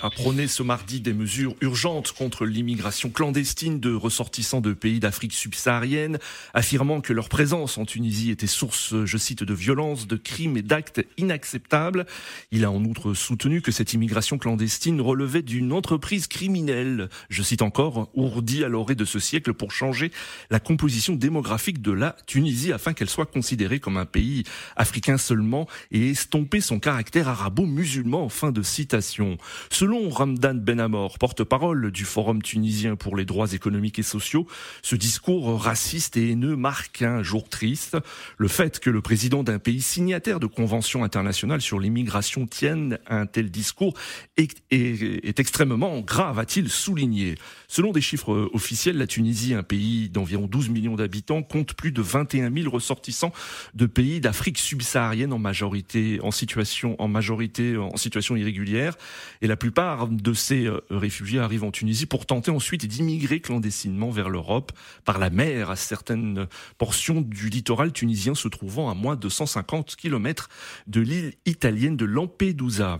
a prôné ce mardi des mesures urgentes contre l'immigration clandestine de ressortissants de pays d'Afrique subsaharienne, affirmant que leur présence en Tunisie était source, je cite, de violences, de crimes et d'actes inacceptables. Il a en outre soutenu que cette immigration clandestine relevait d'une entreprise criminelle, je cite encore, ourdie à l'orée de ce siècle pour changer la composition démographique de la Tunisie afin qu'elle soit considéré comme un pays africain seulement et estomper son caractère arabo-musulman. Fin de citation. Selon Ramdan Benamor, porte-parole du Forum tunisien pour les droits économiques et sociaux, ce discours raciste et haineux marque un jour triste. Le fait que le président d'un pays signataire de conventions internationales sur l'immigration tienne un tel discours est, est extrêmement grave, a-t-il souligné. Selon des chiffres officiels, la Tunisie, un pays d'environ 12 millions d'habitants, compte plus de 21 000 ressortissants de pays d'Afrique subsaharienne en majorité en situation en majorité en situation irrégulière et la plupart de ces euh, réfugiés arrivent en Tunisie pour tenter ensuite d'immigrer clandestinement vers l'Europe par la mer à certaines portions du littoral tunisien se trouvant à moins de 150 km de l'île italienne de Lampedusa.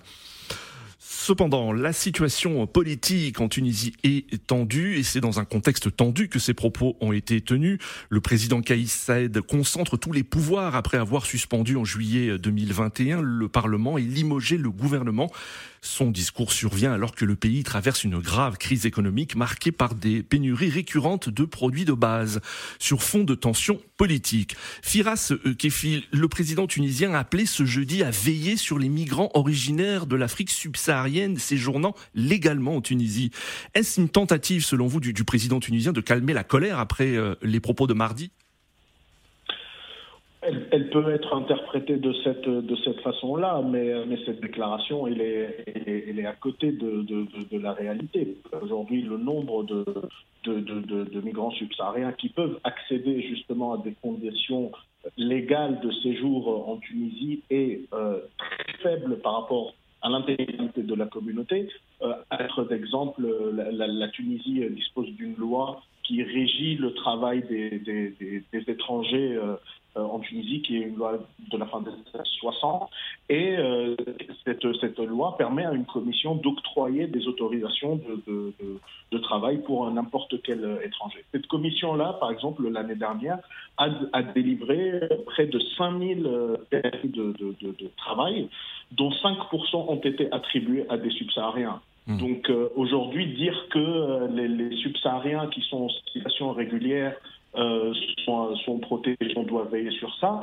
Cependant, la situation politique en Tunisie est tendue et c'est dans un contexte tendu que ces propos ont été tenus. Le président Kaïs Saïd concentre tous les pouvoirs après avoir suspendu en juillet 2021 le Parlement et limogé le gouvernement. Son discours survient alors que le pays traverse une grave crise économique marquée par des pénuries récurrentes de produits de base sur fond de tensions politiques. Firas Kefil, le président tunisien, a appelé ce jeudi à veiller sur les migrants originaires de l'Afrique subsaharienne séjournant légalement en Tunisie. Est-ce une tentative, selon vous, du, président tunisien de calmer la colère après euh, les propos de mardi? Elle, peut être interprétée de cette, de cette façon-là, mais, cette déclaration, elle est, à côté de, la réalité. Aujourd'hui, le nombre de, migrants subsahariens qui peuvent accéder justement à des conditions légales de séjour en Tunisie est euh, très faible par rapport à l'intégrité de la communauté. Euh, à d'exemple, la, Tunisie dispose d'une loi qui régit le travail des, étrangers euh, en Tunisie, qui est une loi de la fin des années 60. Et cette, cette, loi permet à une commission d'octroyer des autorisations de, de, de, travail pour n'importe quel étranger. Cette commission-là, par exemple, l'année dernière, a, a, délivré près de 5000 permis de, de, travail, dont 5% ont été attribués à des subsahariens. Hmm. Donc aujourd'hui, dire que les, les subsahariens qui sont en situation régulière euh, sont, sont, protégés, on doit veiller sur ça.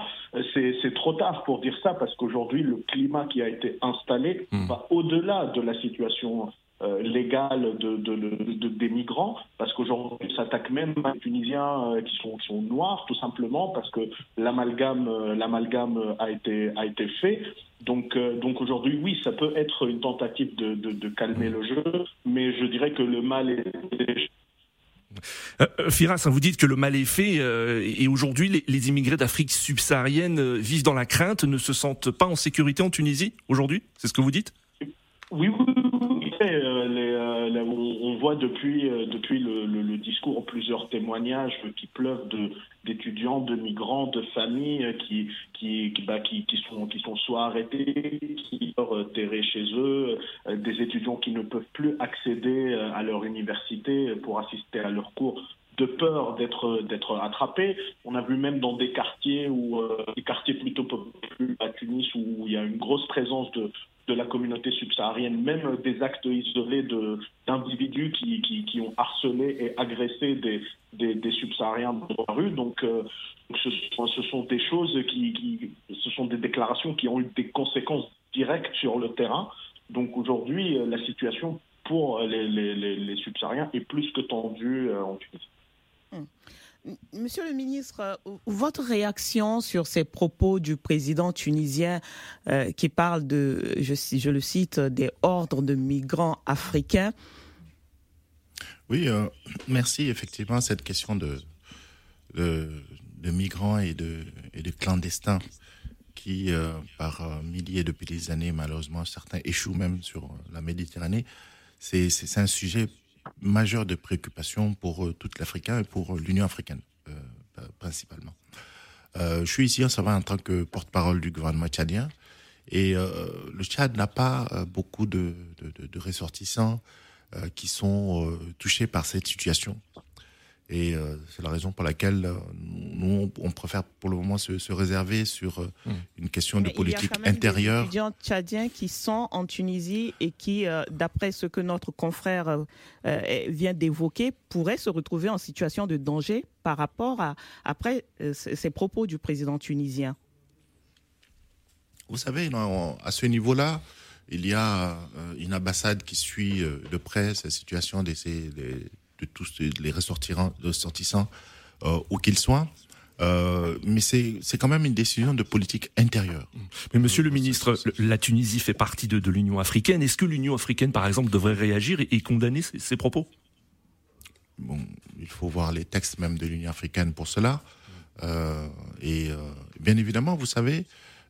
C'est trop tard pour dire ça parce qu'aujourd'hui, le climat qui a été installé hmm. va au-delà de la situation euh, légale de, de, de, des migrants, parce qu'aujourd'hui, ça s'attaque même à des Tunisiens euh, qui, sont, qui sont noirs, tout simplement, parce que l'amalgame l'amalgame a été, a été fait. Donc, donc aujourd'hui, oui, ça peut être une tentative de, de, calmer le jeu, mais je dirais que le mal est euh, euh, Firas, hein, vous dites que le mal est fait euh, et aujourd'hui les, immigrés d'Afrique subsaharienne vivent dans la crainte, ne se sentent pas en sécurité en Tunisie aujourd'hui C'est ce que vous dites? Oui, oui, oui. on, depuis, depuis le, discours plusieurs témoignages qui pleuvent d'étudiants, de, migrants, de familles qui, bah, qui, sont, soit arrêtés, qui sont terrés chez eux, des étudiants qui ne peuvent plus accéder à leur université pour assister à leurs cours de peur d'être d'être attrapés. On a vu même dans des quartiers où des quartiers plutôt populaires à Tunis où il y a une grosse présence de de la communauté subsaharienne, même des actes isolés d'individus qui, qui, qui, ont harcelé et agressé des, des, subsahariens dans la rue. Donc, ce, ce, sont des choses qui, ce sont des déclarations qui ont eu des conséquences directes sur le terrain. Donc aujourd'hui, la situation pour les, les, les, subsahariens est plus que tendue euh, en Tunisie. Monsieur le ministre, euh, votre réaction sur ces propos du président tunisien euh, qui parle de, je, le cite, des ordres de migrants africains? Oui, merci. Effectivement, cette question de, migrants et de clandestins qui, par milliers depuis des années, malheureusement, certains échouent même sur la Méditerranée, c'est un sujet majeur de préoccupation pour euh, toute l'Africain et pour euh, l'Union africaine, euh, principalement. je suis ici en en tant que porte-parole du gouvernement tchadien. Et le Tchad n'a pas beaucoup de ressortissants qui sont touchés par cette situation. Et euh, c'est la raison pour laquelle euh, nous, on préfère pour le moment se, réserver sur euh, hmm. une question de politique il y a intérieure. Des étudiants tchadiens qui sont en Tunisie et qui, d'après ce que notre confrère vient d'évoquer, pourraient se retrouver en situation de danger par rapport à après ces propos du président tunisien. Vous savez, à ce niveau-là, il y a une ambassade qui suit de près cette situation des de tous les ressortissants, euh, où qu'ils soient. Euh, mais c'est quand même une décision de politique intérieure. Mais Monsieur le ministre, la Tunisie fait partie de, de l'Union africaine. Est-ce que l'Union africaine, par exemple, devrait réagir et, condamner ces, propos? Bon, il faut voir les textes même de l'Union africaine pour cela. Euh, et euh, bien évidemment, vous savez,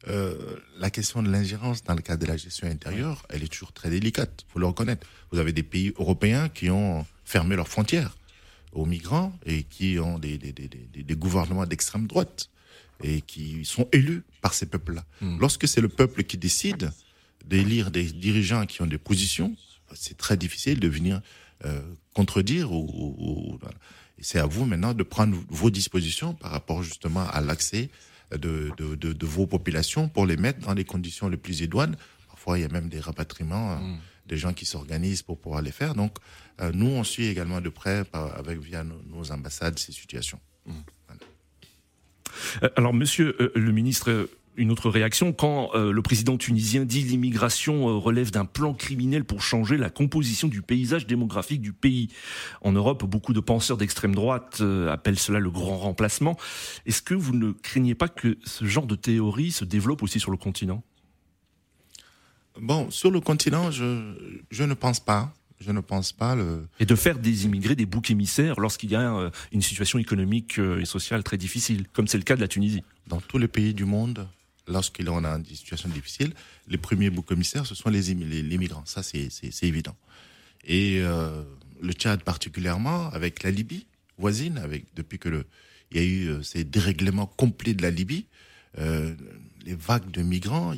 euh, la question de l'ingérence dans le cadre de la gestion intérieure, elle est toujours très délicate. Il faut le reconnaître. Vous avez des pays européens qui ont fermer leurs frontières aux migrants et qui ont des, des, des, des gouvernements d'extrême droite et qui sont élus par ces peuples-là. Hmm. Lorsque c'est le peuple qui décide d'élire des dirigeants qui ont des positions, c'est très difficile de venir euh, contredire ou, ou, c'est à vous maintenant de prendre vos dispositions par rapport justement à l'accès de, de, de, de, vos populations pour les mettre dans les conditions les plus idoines. Parfois, il y a même des rapatriements. Hmm des gens qui s'organisent pour pouvoir les faire. Donc, euh, nous, on suit également de près, avec via nos, ambassades, ces situations. Mmh. Euh, alors, monsieur euh, le ministre, une autre réaction quand le président tunisien dit l'immigration relève d'un plan criminel pour changer la composition du paysage démographique du pays. En Europe, beaucoup de penseurs d'extrême droite appellent cela le grand remplacement. Est-ce que vous ne craignez pas que ce genre de théorie se développe aussi sur le continent? Bon, sur le continent, je, je ne pense pas. Je ne pense pas le. Et de faire des immigrés des boucs émissaires lorsqu'il y a euh, une situation économique euh, et sociale très difficile, comme c'est le cas de la Tunisie. Dans tous les pays du monde, lorsqu'il a une situation difficile, les premiers boucs émissaires, ce sont les, les, migrants. Ça, c'est évident. Et euh, le Tchad particulièrement, avec la Libye voisine, avec depuis que le Il y a eu ces dérèglements complets de la Libye. les vagues de migrants,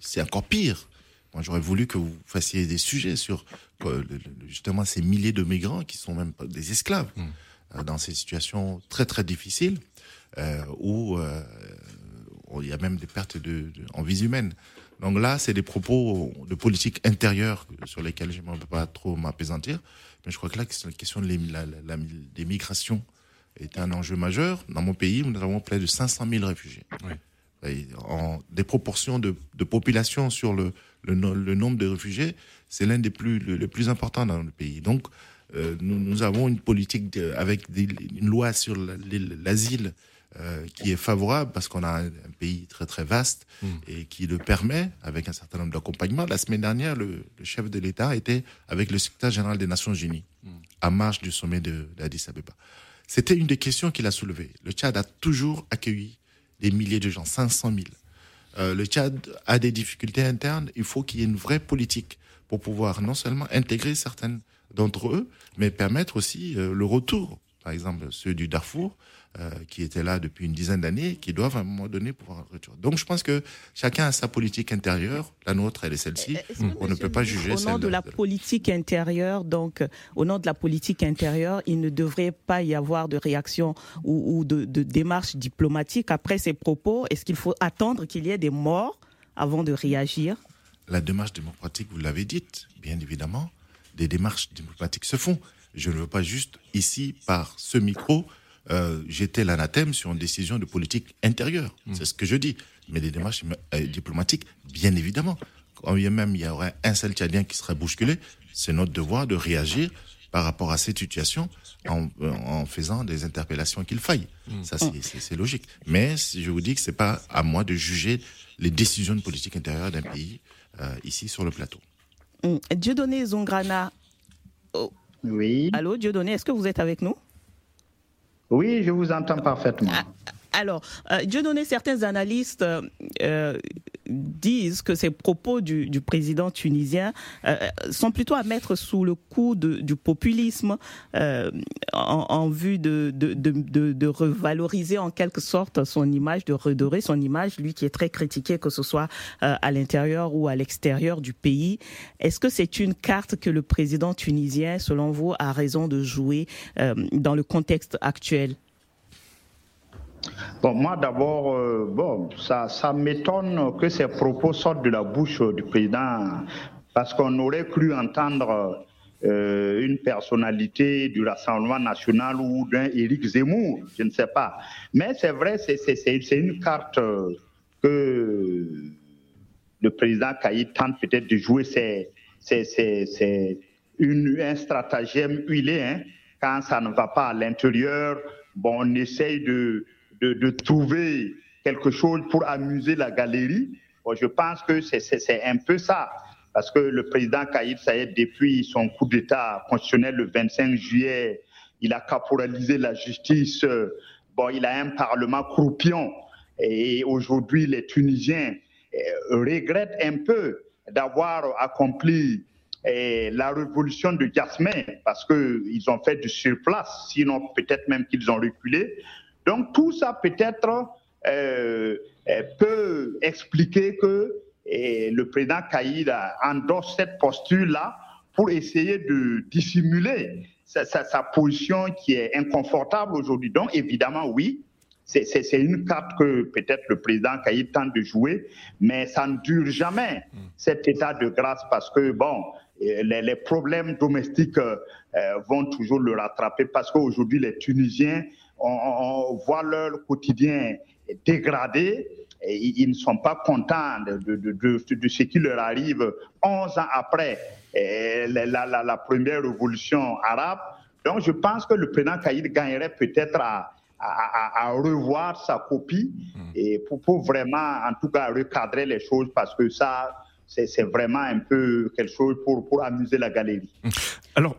c'est encore pire. Moi, j'aurais voulu que vous fassiez des sujets sur justement ces milliers de migrants qui sont même des esclaves mmh. dans ces situations très très difficiles où il y a même des pertes de, en vie humaine. Donc là, c'est des propos de politique intérieure sur lesquels je ne peux pas trop m'apaisantir. Mais je crois que là, la question des migrations est un enjeu majeur. Dans mon pays, nous avons près de 500 000 réfugiés. En, des proportions de, population sur le, le, nombre de réfugiés, c'est l'un des plus, le, plus importants dans le pays. Donc, euh, nous, nous, avons une politique avec une loi sur l'asile euh, qui est favorable parce qu'on a un, pays très très vaste hmm. et qui le permet avec un certain nombre d'accompagnements. La semaine dernière, le, chef de l'État était avec le secrétaire général des Nations Unies hmm. à marche du sommet de d'Addis Abeba. C'était une des questions qu'il a soulevées. Le Tchad a toujours accueilli des milliers de gens, 500 000. Euh, le Tchad a des difficultés internes. Il faut qu'il y ait une vraie politique pour pouvoir non seulement intégrer certaines d'entre eux, mais permettre aussi euh, le retour. Par exemple, ceux du Darfour, euh, qui étaient là depuis une dizaine d'années, qui doivent à un moment donné pouvoir retour. Donc je pense que chacun a sa politique intérieure. La nôtre, elle est celle-ci. On ne peut pas juger. Au nom de la politique intérieure, donc au nom de la politique intérieure, il ne devrait pas y avoir de réaction ou, de, de démarche diplomatique après ces propos? Est-ce qu'il faut attendre qu'il y ait des morts avant de réagir? La démarche démocratique, vous l'avez dite, bien évidemment, des démarches diplomatiques se font. Je ne veux pas juste ici, par ce micro, euh, j'étais l'anathème sur une décision de politique intérieure. Mm. C'est ce que je dis. Mais des démarches euh, diplomatiques, bien évidemment. Quand il y a même il y aurait un seul Tchadien qui serait bousculé, c'est notre devoir de réagir par rapport à cette situation en, en faisant des interpellations qu'il faille. Mm. Ça, c'est logique. Mais je vous dis que c'est pas à moi de juger les décisions de politique intérieure d'un pays euh, ici sur le plateau. Dieu mm. Dieudonné Zongrana. Oh. Oui. Allô, Dieudonné, est-ce que vous êtes avec nous? Oui, je vous entends parfaitement. Ah, alors, euh, Dieu donné, certains analystes euh, disent que ces propos du, président tunisien euh, sont plutôt à mettre sous le coup du populisme en, vue de, revaloriser en quelque sorte son image, de redorer son image, lui qui est très critiqué, que ce soit à l'intérieur ou à l'extérieur du pays. Est-ce que c'est une carte que le président tunisien, selon vous, a raison de jouer dans le contexte actuel? Bon, moi d'abord, euh, bon, ça, ça m'étonne que ces propos sortent de la bouche du président, parce qu'on aurait cru entendre euh, une personnalité du Rassemblement national ou d'un Éric Zemmour, je ne sais pas. Mais c'est vrai, c'est une carte que le président Caïd tente peut-être de jouer. C'est un stratagème huilé. Hein. Quand ça ne va pas à l'intérieur, bon, on essaye de de, trouver quelque chose pour amuser la galerie. je pense que c'est un peu ça. Parce que le président Kaïd Saïd, depuis son coup d'État constitutionnel le 25 juillet, il a caporalisé la justice. Bon, il a un parlement croupion. Et aujourd'hui, les Tunisiens euh, regrettent un peu d'avoir accompli euh, la révolution de Jasmin parce qu'ils ont fait du surplace, sinon peut-être même qu'ils ont reculé. Donc tout ça peut-être euh, euh, peut expliquer que le président Kaïd endosse cette posture-là pour essayer de dissimuler sa, position qui est inconfortable aujourd'hui. Donc évidemment, oui, c'est une carte que peut-être le président Kaïd tente de jouer, mais ça ne dure jamais, hmm. cet état de grâce, parce que, bon, les, problèmes domestiques euh, vont toujours le rattraper, parce qu'aujourd'hui, les Tunisiens on, voit leur quotidien dégradé. Et ils ne sont pas contents de, ce qui leur arrive 11 ans après la, première révolution arabe. Donc je pense que le président Kaïd gagnerait peut-être à, revoir sa copie hmm. et pour, vraiment, en tout cas, recadrer les choses parce que ça, c'est vraiment un peu quelque chose pour, pour amuser la galerie. Alors,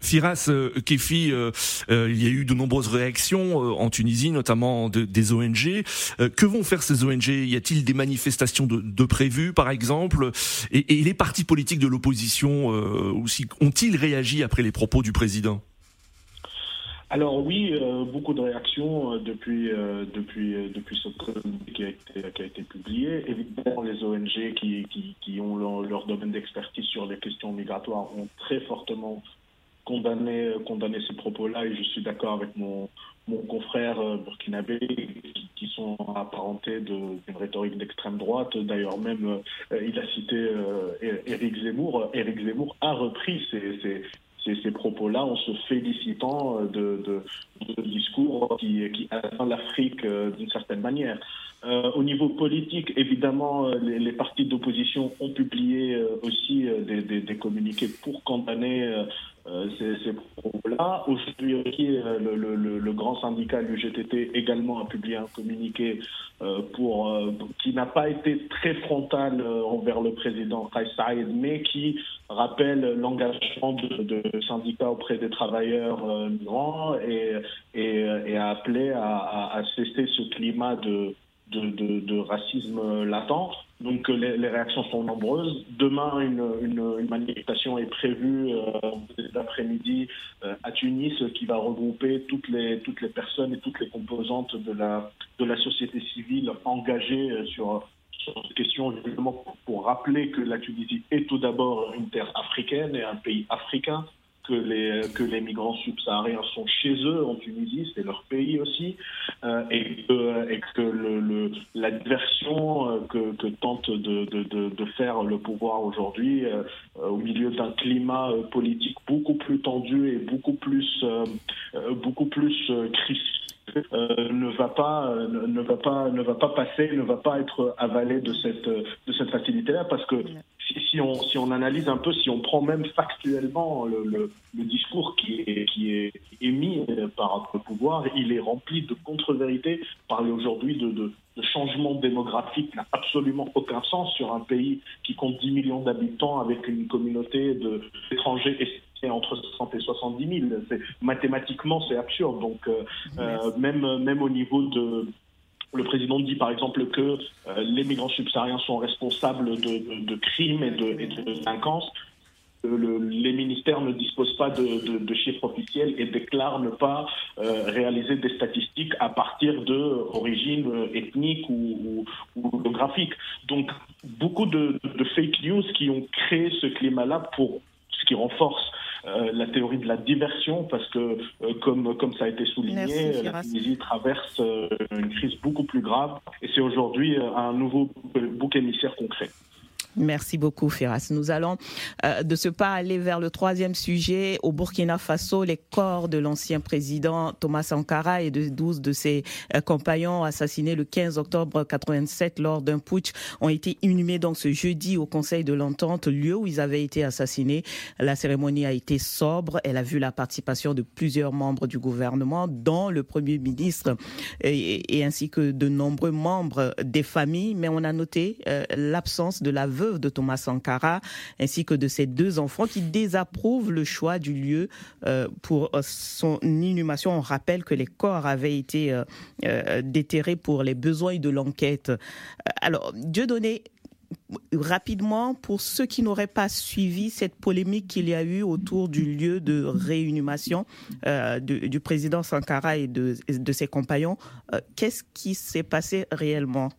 Firas euh, Kefi, euh, il y a eu de nombreuses réactions en Tunisie, notamment des ONG. que vont faire ces ONG Y a-t-il des manifestations de, prévues, par exemple? Et, les partis politiques de l'opposition aussi ont-ils réagi après les propos du président? Alors oui, euh, beaucoup de réactions euh, depuis euh, ce communiqué qui a été publié. Évidemment, les ONG qui ont leur, domaine d'expertise sur les questions migratoires ont très fortement condamné condamné ces propos-là et je suis d'accord avec mon mon confrère burkinabé qui, sont apparentés d'une rhétorique d'extrême droite. D'ailleurs, même il a cité Éric Zemmour. Éric Zemmour a repris ces, ces, ces, propos-là en se félicitant euh, de, de, discours qui, qui atteint l'Afrique euh, d'une certaine manière. Euh, au niveau politique, évidemment, les, partis d'opposition ont publié aussi des, des, communiqués pour condamner ces, ces propos-là. Aujourd'hui le, le, le, grand syndicat, l'UGTT, également a publié un communiqué pour, qui n'a pas été très frontal envers le président Kais Saïd, mais qui rappelle l'engagement de, syndicats auprès des travailleurs euh, migrants et, a appelé à, cesser ce climat de, de, racisme latent. Donc les, réactions sont nombreuses. Demain, une, manifestation est prévue euh, cet après-midi euh, à Tunis qui va regrouper toutes les, toutes les personnes et toutes les composantes de la, de la société civile engagées sur cette question justement pour rappeler que la Tunisie est tout d'abord une terre africaine et un pays africain, que les, que les migrants subsahariens sont chez eux en Tunisie, c'est leur pays aussi, euh, et que, et que la diversion euh, que, tente de, de, de, faire le pouvoir aujourd'hui, euh, au milieu d'un climat politique beaucoup plus tendu et beaucoup plus, beaucoup plus crispé, euh, ne va pas euh, ne va pas ne va pas passer ne va pas être avalé de cette de cette facilité là parce que si, on si on analyse un peu si on prend même factuellement le, le, le discours qui est qui est émis par le pouvoir il est rempli de contre-vérités parler aujourd'hui de, de, de changement démographique n'a absolument aucun sens sur un pays qui compte 10 millions d'habitants avec une communauté d'étrangers entre 60 et 70 000. Mathématiquement, c'est absurde. Donc, euh, euh, même, même au niveau de, le président dit par exemple que euh, les migrants subsahariens sont responsables de, crimes et de, de délinquance. les ministères ne disposent pas de, chiffres officiels et déclarent ne pas réaliser des statistiques à partir d'origine ethnique ou, ou, ou, graphique. Donc beaucoup de, fake news qui ont créé ce climat-là pour ce qui renforce euh, la théorie de la diversion, parce que, euh, comme, comme ça a été souligné, la Tunisie traverse euh, une crise beaucoup plus grave, et c'est aujourd'hui un nouveau bouc émissaire concret. Merci beaucoup, Firas. Nous allons euh, de ce pas aller vers le troisième sujet. Au Burkina Faso, les corps de l'ancien président Thomas Sankara et de 12 de ses euh, compagnons assassinés le 15 octobre 87 lors d'un putsch ont été inhumés donc ce jeudi au Conseil de l'Entente, lieu où ils avaient été assassinés. La cérémonie a été sobre. Elle a vu la participation de plusieurs membres du gouvernement, dont le Premier ministre et, ainsi que de nombreux membres des familles. Mais on a noté euh, l'absence de la de Thomas Sankara, ainsi que de ses deux enfants qui désapprouvent le choix du lieu euh, pour euh, son inhumation. On rappelle que les corps avaient été euh, déterrés pour les besoins de l'enquête. Alors, Dieu donné rapidement, pour ceux qui n'auraient pas suivi cette polémique qu'il y a eu autour du lieu de réinhumation du, président Sankara et de ses compagnons, qu'est-ce qui s'est passé réellement?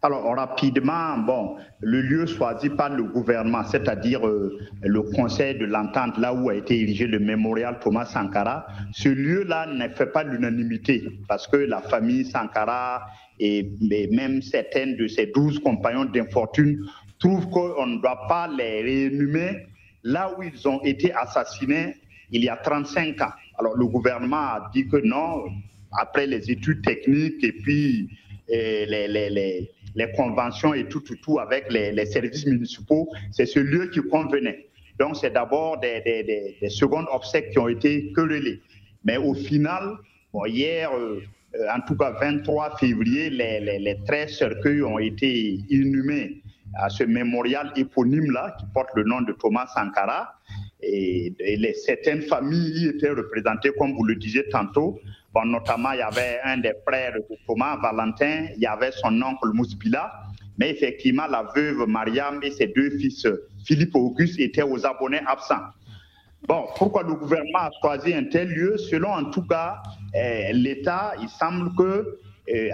Alors rapidement, bon, le lieu choisi par le gouvernement, c'est-à-dire euh, le Conseil de l'entente, là où a été érigé le mémorial Thomas Sankara, ce lieu-là ne fait pas l'unanimité parce que la famille Sankara et même certains de ses douze compagnons d'infortune trouvent qu'on ne doit pas les réinhumer là où ils ont été assassinés il y a 35 ans. Alors le gouvernement a dit que non, après les études techniques et puis les, les, les les conventions et tout, tout, tout avec les, services municipaux, c'est ce lieu qui convenait. Donc, c'est d'abord des, des, des, secondes obsèques qui ont été querellées. Mais au final, hier, euh, en tout cas 23 février, les, les, les 13 cercueils ont été inhumés à ce mémorial éponyme-là, qui porte le nom de Thomas Sankara. Et, certaines familles y étaient représentées, comme vous le disiez tantôt, Notamment, il y avait un des frères de Thomas, Valentin, il y avait son oncle Mousbila, mais effectivement, la veuve Mariam et ses deux fils, Philippe Auguste, étaient aux abonnés absents. Bon, pourquoi le gouvernement a choisi un tel lieu? Selon en tout cas eh, l'État, il semble que eh,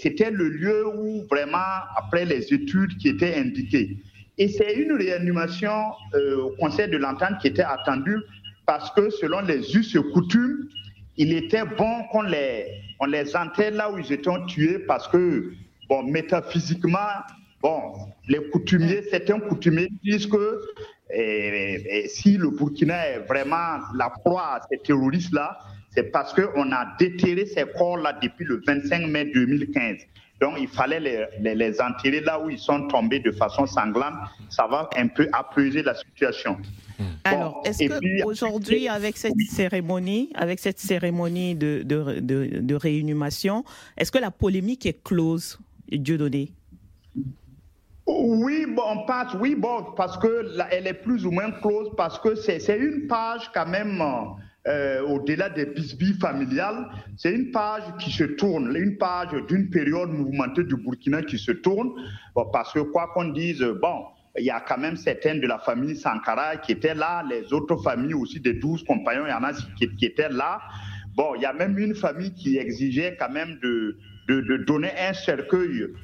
c'était le lieu où vraiment, après les études qui étaient indiquées, et c'est une réanimation euh, au Conseil de l'entente qui était attendue parce que selon les us et coutumes, il était bon qu'on les, on les enterre là où ils étaient tués parce que, bon, métaphysiquement, bon, les coutumiers, certains coutumiers disent que si le Burkina est vraiment la proie à ces terroristes-là, c'est parce qu'on a déterré ces corps-là depuis le 25 mai 2015. Donc, il fallait les, les, enterrer là où ils sont tombés de façon sanglante. Ça va un peu apaiser la situation. Alors, est-ce qu'aujourd'hui, avec cette cérémonie, avec cette cérémonie de, de, de, de réinhumation, est-ce que la polémique est close, Dieu donné oui, bon, on passe, oui, bon, parce que elle est plus ou moins close, parce que c'est une page quand même, euh, au-delà des bisbilles familiales, c'est une page qui se tourne, une page d'une période mouvementée du Burkina qui se tourne, parce que quoi qu'on dise, bon, il y a quand même certains de la famille Sankara qui étaient là, les autres familles aussi des douze compagnons, il y en a qui, étaient là. Bon, il y a même une famille qui exigeait quand même de, donner un cercueil euh,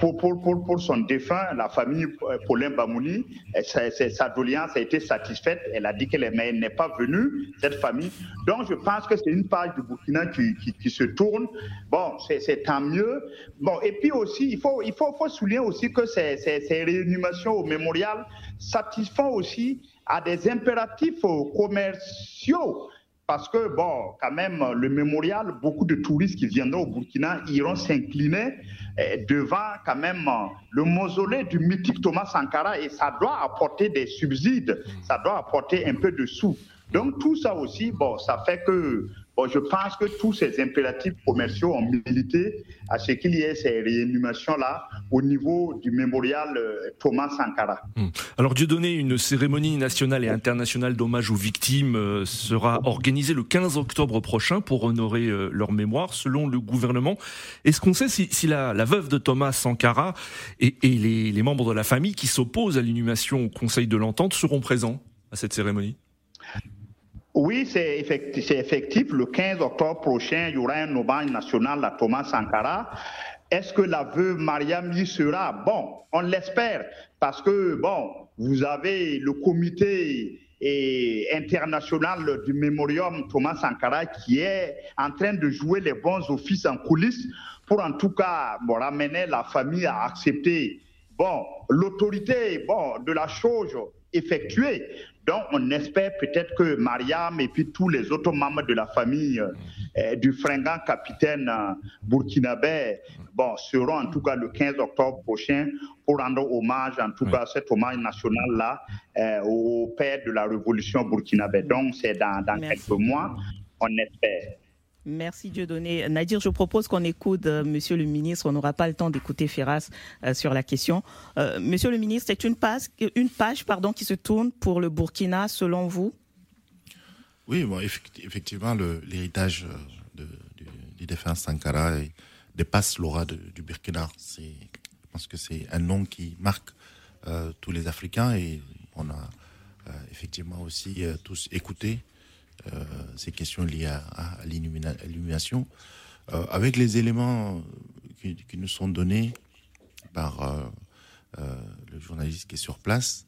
pour, pour, son défunt, la famille euh, Paulin Bamouni, sa doléance a été satisfaite. Elle a dit qu'elle n'est pas venue, cette famille. Donc, je pense que c'est une page du Burkina qui, se tourne. Bon, c'est tant mieux. Bon, et puis aussi, il faut souligner aussi que ces, ces, ces réanimations au mémorial satisfont aussi à des impératifs commerciaux parce que, bon, quand même, le mémorial, beaucoup de touristes qui viendront au Burkina iront s'incliner eh, devant quand même le mausolée du mythique Thomas Sankara et ça doit apporter des subsides, ça doit apporter un peu de sous. Donc tout ça aussi, bon, ça fait que je pense que tous ces impératifs commerciaux ont milité à ce qu'il y ait ces réanimations-là au niveau du mémorial euh, Thomas Sankara. Hmm. Alors, Dieu donné, une cérémonie nationale et internationale d'hommage aux victimes euh, sera organisée le 15 octobre prochain pour honorer euh, leur mémoire, selon le gouvernement. Est-ce qu'on sait si, la, veuve de Thomas Sankara et, les membres de la famille qui s'opposent à l'inhumation au Conseil de l'Entente seront présents à cette cérémonie? Oui, c'est effectif, Le 15 octobre prochain, il y aura un hommage national à Thomas Sankara. Est-ce que la veuve Mariam y sera? Bon, on l'espère, parce que, bon, vous avez le comité international du mémorium Thomas Sankara qui est en train de jouer les bons offices en coulisses pour en tout cas ramener la famille à accepter bon, l'autorité bon, de la chose effectuée. Donc, on espère peut-être que Mariam et puis tous les autres membres de la famille euh, du fringant capitaine euh, burkinabé bon, seront en tout cas le 15 octobre prochain pour rendre hommage, en tout cas cet hommage national-là, euh, au père de la révolution burkinabé. Donc, c'est dans, dans quelques mois, on espère. Merci Dieudonné. Nadir, je propose qu'on écoute euh, Monsieur le ministre. On n'aura pas le temps d'écouter Ferras euh, sur la question. Euh, Monsieur le ministre, c'est une page, une page qui se tourne pour le Burkina, selon vous? Oui, effectivement, l'héritage du, défunt Sankara dépasse l'aura du Burkina. Je pense que c'est un nom qui marque tous les Africains et on a effectivement aussi tous écouté euh, ces questions liées à, à l'illumination, euh, avec les éléments qui, nous sont donnés par euh, le journaliste qui est sur place.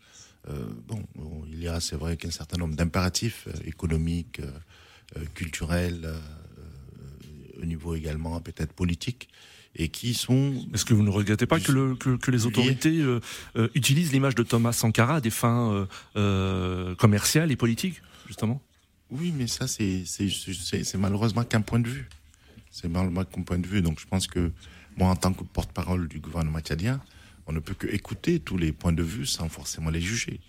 bon, il y a, c'est vrai, qu'un certain nombre d'impératifs économiques, culturels, au niveau également peut-être politique, et qui sont. Est-ce que vous ne regrettez pas que, le, que, les autorités utilisent l'image de Thomas Sankara à des fins commerciales et politiques, justement? Oui, mais ça, c'est malheureusement qu'un point de vue. C'est malheureusement qu'un point de vue. Donc, je pense que moi, en tant que porte-parole du gouvernement tchadien, on ne peut que écouter tous les points de vue sans forcément les juger.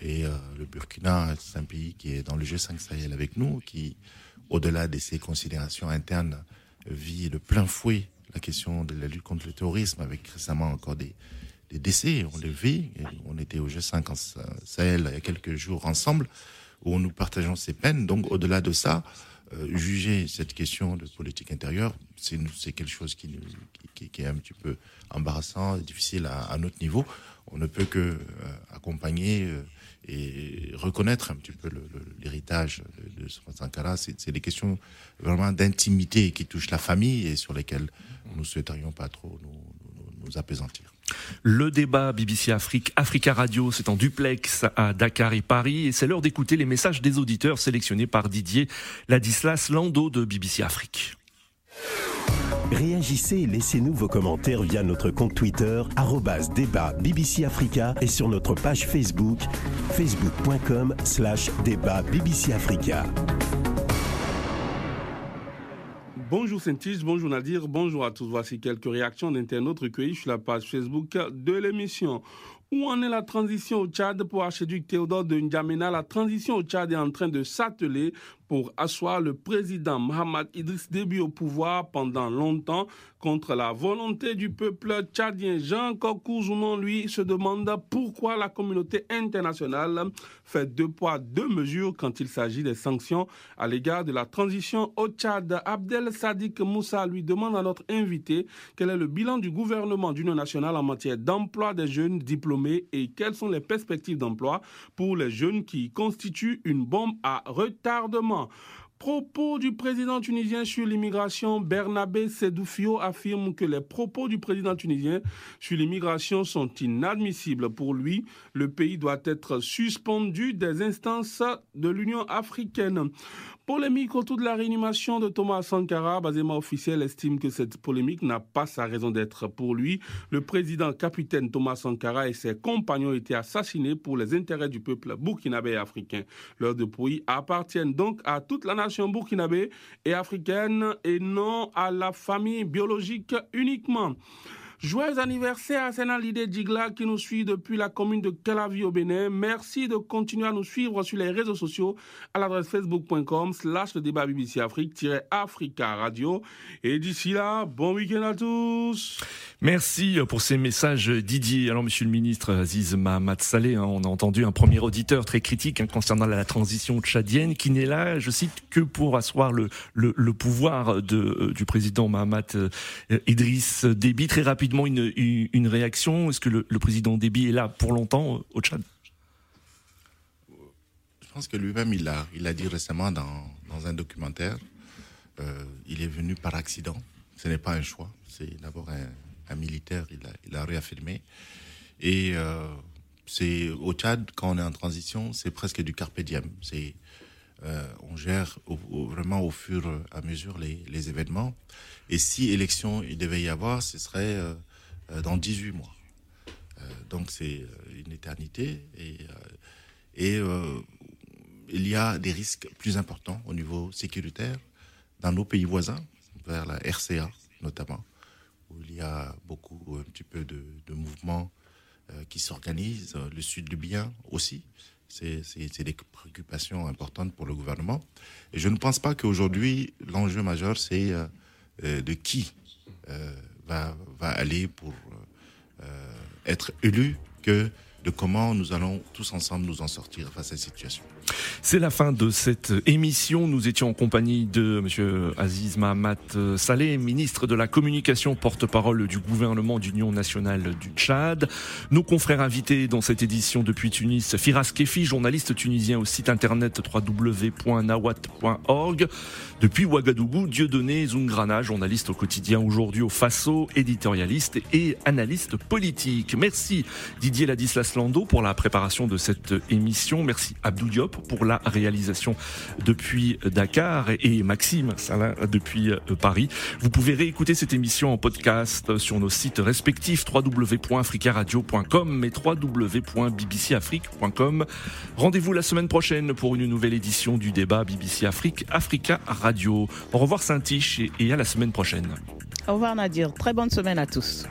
Et euh, le Burkina, c'est un pays qui est dans le G5 Sahel avec nous, qui, au-delà de ses considérations internes, vit de plein fouet la question de la lutte contre le terrorisme, avec récemment encore des, décès. On les vit. On était au G5 Sahel il y a quelques jours ensemble où nous partageons ces peines. Donc, au-delà de ça, juger cette question de politique intérieure, c'est quelque chose qui, est un petit peu embarrassant, difficile à, notre niveau. On ne peut que accompagner et reconnaître un petit peu l'héritage de, de Sankara. C'est des questions vraiment d'intimité qui touchent la famille et sur lesquelles nous souhaiterions pas trop nous, nous, apaisantir. Le débat BBC Afrique, Africa Radio, c'est en duplex à Dakar et Paris et c'est l'heure d'écouter les messages des auditeurs sélectionnés par Didier Ladislas Lando de BBC Afrique. Réagissez et laissez-nous vos commentaires via notre compte Twitter, débat BBC Africa et sur notre page Facebook, facebook.com slash débat BBC Africa. Bonjour saint bonjour Nadir, bonjour à tous. Voici quelques réactions d'internautes recueillies sur la page Facebook de l'émission. Où en est la transition au Tchad pour Archiduc Théodore de N'Djamena? La transition au Tchad est en train de s'atteler pour asseoir le président Mohamed Idriss Déby au pouvoir pendant longtemps contre la volonté du peuple tchadien. Jean Kokouzounon, lui, se demande pourquoi la communauté internationale fait deux poids, deux mesures quand il s'agit des sanctions à l'égard de la transition au Tchad. Abdel Sadik Moussa lui demande à notre invité quel est le bilan du gouvernement d'Union nationale en matière d'emploi des jeunes diplômés et quelles sont les perspectives d'emploi pour les jeunes qui constituent une bombe à retardement. Propos du président tunisien sur l'immigration, Bernabé Sedoufio affirme que les propos du président tunisien sur l'immigration sont inadmissibles. Pour lui, le pays doit être suspendu des instances de l'Union africaine. Polémique autour de la réanimation de Thomas Sankara. Basement officiel estime que cette polémique n'a pas sa raison d'être. Pour lui, le président capitaine Thomas Sankara et ses compagnons ont été assassinés pour les intérêts du peuple burkinabé et africain. Leurs dépouilles appartiennent donc à toute la nation burkinabé et africaine et non à la famille biologique uniquement. Joyeux anniversaire à Sénat Lidé Digla qui nous suit depuis la commune de Calavi au Bénin. Merci de continuer à nous suivre sur les réseaux sociaux à l'adresse facebook.com slash le débat BBC Afrique-Africa Radio. Et d'ici là, bon week-end à tous. Merci pour ces messages Didier. Alors monsieur le ministre Aziz Mahamat Saleh, hein, on a entendu un premier auditeur très critique hein, concernant la transition tchadienne qui n'est là, je cite, que pour asseoir le, pouvoir euh, du président Mahamat euh, Idriss Déby. Très rapidement une, réaction? Est-ce que le, président Déby est là pour longtemps au Tchad Je pense que lui-même, il l'a il a dit récemment dans, un documentaire, euh, il est venu par accident. Ce n'est pas un choix. C'est d'abord un, militaire, il a, il a réaffirmé. Et euh, c'est au Tchad, quand on est en transition, c'est presque du carpe diem. C'est euh, on gère vraiment au fur et à mesure les, événements. Et si élection il devait y avoir, ce serait euh, euh, dans 18 mois. donc c'est une éternité. Et, il y a des risques plus importants au niveau sécuritaire dans nos pays voisins, vers la RCA notamment, où il y a beaucoup, un petit peu de, de mouvements qui s'organisent, le sud libyen aussi. C'est des préoccupations importantes pour le gouvernement. Et je ne pense pas qu'aujourd'hui, l'enjeu majeur, c'est euh, euh, de qui euh, va, va, aller pour être élu que de comment nous allons tous ensemble nous en sortir face à cette situation. C'est la fin de cette émission. Nous étions en compagnie de M. Aziz Mahamat Saleh, ministre de la Communication, porte-parole du gouvernement d'Union nationale du Tchad. Nos confrères invités dans cette édition depuis Tunis, Firas Kefi, journaliste tunisien au site internet www.nawat.org. Depuis Ouagadougou, Dieudonné Zungrana, journaliste au quotidien aujourd'hui au Faso, éditorialiste et analyste politique. Merci Didier Ladislas Lando pour la préparation de cette émission. Merci Abdou Diop pour la réalisation depuis Dakar et Maxime Salin depuis euh, Paris. Vous pouvez réécouter cette émission en podcast sur nos sites respectifs www.africaradio.com et www.bbcafrique.com. Rendez-vous la semaine prochaine pour une nouvelle édition du débat BBC Afrique Africa Radio. Au revoir Saint-Tiche et à la semaine prochaine. Au revoir Nadir. Très bonne semaine à tous.